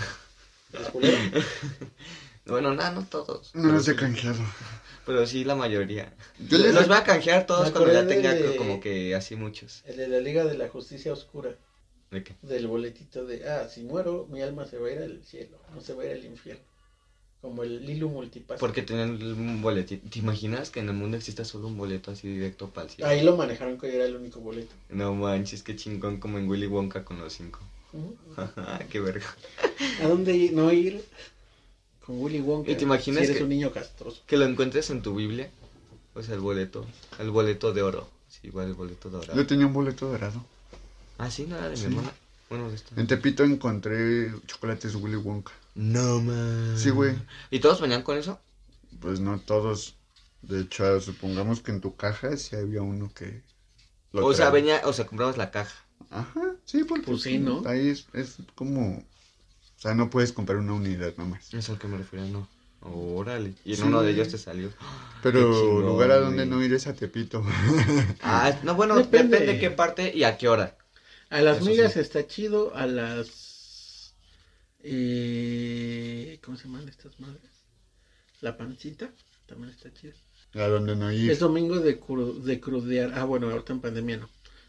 ¿eres culero? (laughs) Bueno, nada, no todos. no los he sí, canjeado. (laughs) pero sí la mayoría. Yo les Los voy a canjear todos cuando ya tenga de- como que así muchos. El de la Liga de la Justicia Oscura. ¿De qué? Del boletito de, ah, si muero, mi alma se va a ir al cielo. No se va a ir al infierno. Como el Lilu Multipass. Porque tenían un boletito. ¿Te imaginas que en el mundo exista solo un boleto así directo para el cielo? Ahí lo manejaron que era el único boleto. No manches, qué chingón como en Willy Wonka con los cinco. (laughs) Qué verga. ¿A dónde ir? no ir? Con Willy Wonka. ¿Y te imaginas si eres que- un niño castroso. Que lo encuentres en tu Biblia. O sea, el boleto. El boleto de oro. Sí, igual el boleto dorado. Yo tenía un boleto dorado. Ah, sí, era de mi Sí. hermana. Bueno, de esta. En Tepito encontré chocolates Willy Wonka. No man. Sí, güey. ¿Y todos venían con eso? Pues no todos. De hecho, supongamos que en tu caja sí había uno que... lo o sea, venía, o sea, comprabas la caja. Ajá, sí, porque Pues sí, ¿no? ahí es, es como... O sea, no puedes comprar una unidad nomás. Es al que me refería, no. Órale. Y en Sí. uno de ellos te salió. Pero chingón, lugar a donde no ir es a Tepito. Ah, no, bueno, Depende. depende. de qué parte y a qué hora. A las Eso migas sí. está chido, a las... eh, ¿Cómo se llaman estas madres? La pancita también está chido. a donde no ir. Es domingo de, cru- de crudear. Ah, bueno, ahorita en pandemia no.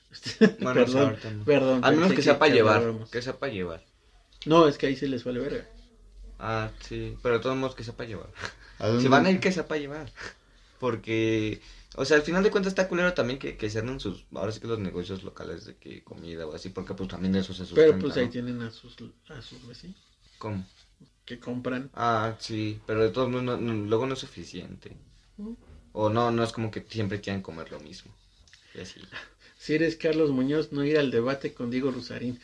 (laughs) Bueno, perdón, ahorita no. perdón. Al menos que sea para llevar. hablábamos. Que sea para llevar. No, es que ahí sí les vale verga. Ah, sí. Pero de todos modos que sea para llevar. ¿A dónde- Si van a ir, que sea para llevar. Porque, o sea, al final de cuentas está culero también que, que cierren sus, ahora sí que los negocios locales de que comida o así, porque pues también de eso se sustenta, Pero pues ahí ¿no? tienen a sus, a sus vecinos ¿Cómo? que compran. Ah, sí, pero de todos modos no- no- luego no es suficiente. Mm. O no, no es como que siempre quieran comer lo mismo. Y así. (laughs) Si eres Carlos Muñoz, no ir al debate con Diego Rusarín.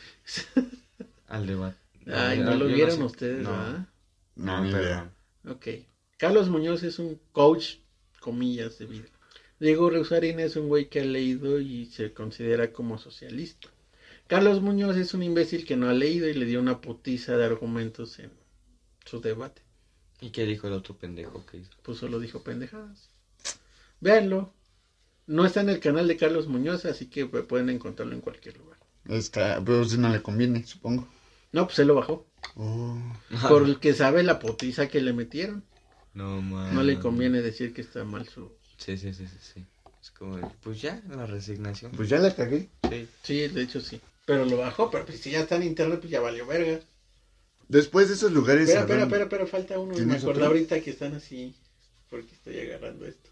(laughs) Al debate. Ay, no lo vieron sé. ustedes, No, ¿verdad? No, no, ni idea. Ok. Carlos Muñoz es un coach, comillas, de vida. Diego Rusarín es un güey que ha leído y se considera como socialista. Carlos Muñoz es un imbécil que no ha leído y le dio una putiza de argumentos en su debate. ¿Y qué dijo el otro pendejo que hizo? Pues solo dijo pendejadas. Véanlo. No está en el canal de Carlos Muñoz, así que pueden encontrarlo en cualquier lugar. Está, pero si no le conviene, supongo. No, pues él lo bajó. Oh. Por el que sabe la putiza que le metieron. No, man. No le conviene decir que está mal su... Sí, sí, sí, sí, sí. Es como, de, pues ya, la resignación. Pues ya la cagué. Sí. Sí, de hecho sí. Pero lo bajó, pero pues si ya está en internet, pues ya valió verga. Después de esos lugares... Espera, ¿a espera, espera, espera, falta uno. Me ¿Tienes acordé ahorita que están así, porque estoy agarrando esto.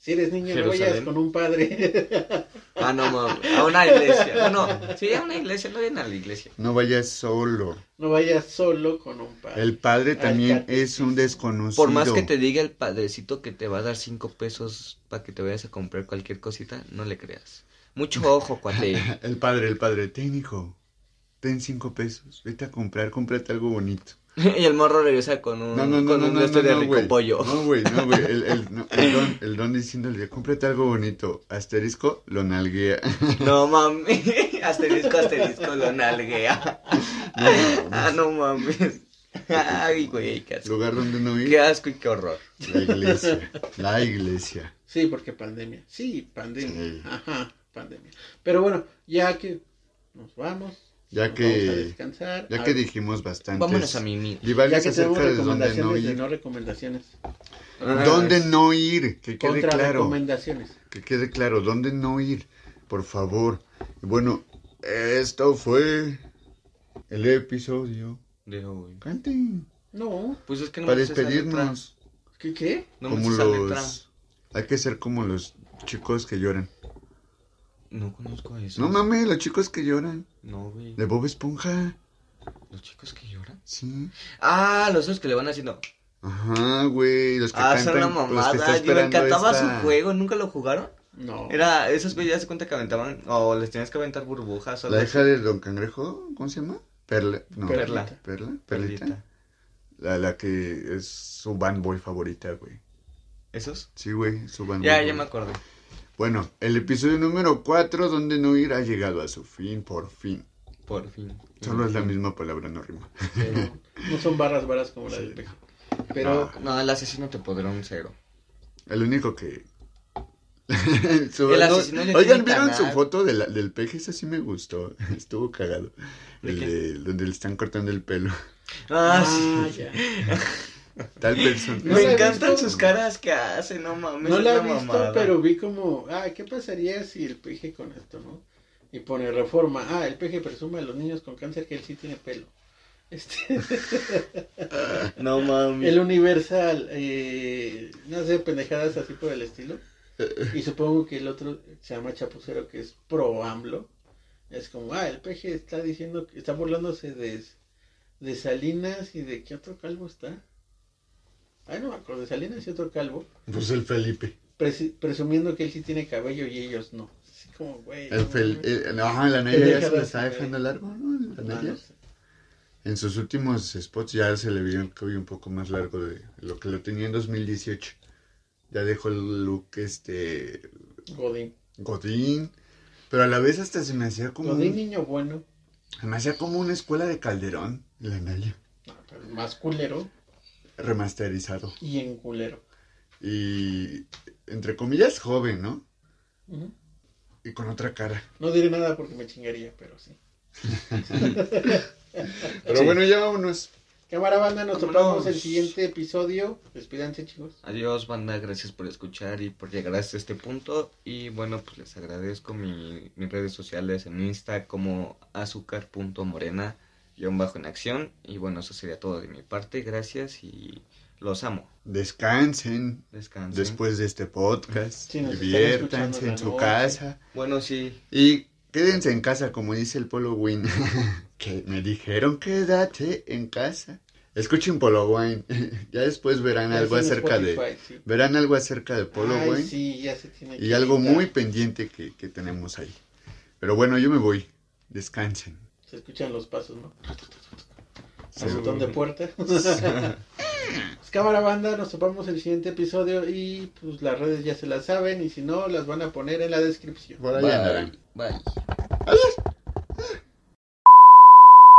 Si eres niño, no vayas con un padre. (laughs) Ah, no. A una iglesia. Bueno, sí, a una iglesia, no vayan a la iglesia. No vayas solo. no vayas solo con un padre. El padre también es un desconocido. Por más que te diga el padrecito que te va a dar cinco pesos para que te vayas a comprar cualquier cosita, no le creas. Mucho ojo, (laughs) cuate. El padre, el padre, ten hijo, ten cinco pesos, vete a comprar, cómprate algo bonito. (laughs) y el morro regresa con un, No, no, no, con no, un no, este no, de rico güey. pollo. No, güey, no, güey, el, el, (laughs) no, el don, el don diciéndole, cómprate algo bonito, asterisco, lo nalguea. (laughs) No mames. asterisco, asterisco, lo nalguea. No, ah, no mames. Ay, güey, qué asco. Lugar donde no ir. Qué asco y qué horror. La iglesia. La iglesia. Sí, porque pandemia. Sí, pandemia. Sí. Ajá, pandemia. Pero bueno, ya que nos vamos. Ya que- Vamos a descansar. Ya a- que dijimos bastante. Vámonos a mimir. Ya Divagos que tenemos acerca de dónde no recomendaciones de ir. no recomendaciones. ¿Dónde no ir? Que quede Contra claro. recomendaciones. Que quede claro. ¿Dónde no ir? Por favor. Y Bueno, esto fue el episodio. De hoy. Canten. No, Pues es que no Para me sé esa letra. despedirnos. ¿qué qué? No me sé como esa letra. los. Hay que ser como los chicos que lloran. No conozco eso. No mames, los chicos que lloran. No, güey. De Bob Esponja. ¿Los chicos que lloran? Sí. Ah, los otros que le van haciendo. Ajá, güey. Los que Ah, cantan. son una los que mamada. está Yo me encantaba esta- su juego. ¿Nunca lo jugaron? No. Era, esos güeyes ya se cuenta que aventaban. O les tenías que aventar burbujas. o La hija de Don Cangrejo, ¿cómo se llama? Perla. No. Perla. Perla. Perlita. Perlita. La, la que es su band boy favorita, güey. ¿Esos? Sí, güey, su band Ya, boy. ya me acordé. Bueno, el episodio número 4, donde no ir, ha llegado a su fin, por fin. Por fin. Solo es la misma palabra, no rima. Sí, no. No son barras, barras como la del peje. Pero Ah. No, el asesino te podrá un cero. El único que... (laughs) Su- El no, asesino ya Oigan, ¿vieron canal. su foto de la- del peje? Esa sí me gustó. Estuvo cagado. ¿De El qué? de, donde le están cortando el pelo. Ah, Ah, sí. ya. (laughs) Tal persona. No me encantan visto. sus caras que hace, no mames. No la he visto, mamada. pero vi como, ah, ¿qué pasaría si el peje con esto, no? Y pone reforma, ah, el peje presume a los niños con cáncer que él sí tiene pelo. (laughs) Este, (laughs) No mames. el Universal, eh, no sé, pendejadas así por el estilo. (laughs) Y supongo que el otro se llama Chapucero, que es pro AMLO. Es como, ah, el peje está diciendo, que está burlándose de, de Salinas y de qué otro calvo está. Ay, no me acuerdo, Salinas y otro calvo. Pues el Felipe. Presi- presumiendo que él sí tiene cabello y ellos no. Así como, güey. El no el- no, ajá, la Naya ya se lo está dejando largo, ¿no? La Ah, Naya. no sé. En sus últimos spots ya se le vio el cabello un poco más largo de lo que lo tenía en 2018. Ya dejó el look este Godín. Godín, pero a la vez hasta se me hacía como Godín, un- niño bueno. se me hacía como una escuela de Calderón, la Naya, pero más culero remasterizado y en culero. y entre comillas joven, ¿no? Y con otra cara. No diré nada porque me chingaría, pero sí. (laughs) Pero Sí. bueno, ya vámonos. Cámara banda, nos topamos el siguiente episodio. Despídanse, chicos. Adiós, banda. Gracias por escuchar y por llegar hasta este punto. Y bueno, pues les agradezco mi, mis redes sociales en Insta como azúcar.morena guion bajo en acción. Y bueno, eso sería todo de mi parte. Gracias y los amo. Descansen Descansen. después de este podcast. Sí, diviértanse en su casa. Bueno, sí. Y quédense en casa, como dice el Polo Win. (laughs) que me dijeron quédate en casa. Escuchen Polo Wine. (laughs) ya después verán algo acerca de. Sí. Verán algo acerca de Polo Ay, Wine. sí, ya se tiene Y que algo quitar. muy pendiente que, que tenemos ahí. Pero bueno, yo me voy. Descansen. Se escuchan los pasos, ¿no? Azotón de puerta. (laughs) pues cámara banda, nos topamos el siguiente episodio y pues las redes ya se las saben y si no las van a poner en la descripción. Por. Bye. Adiós.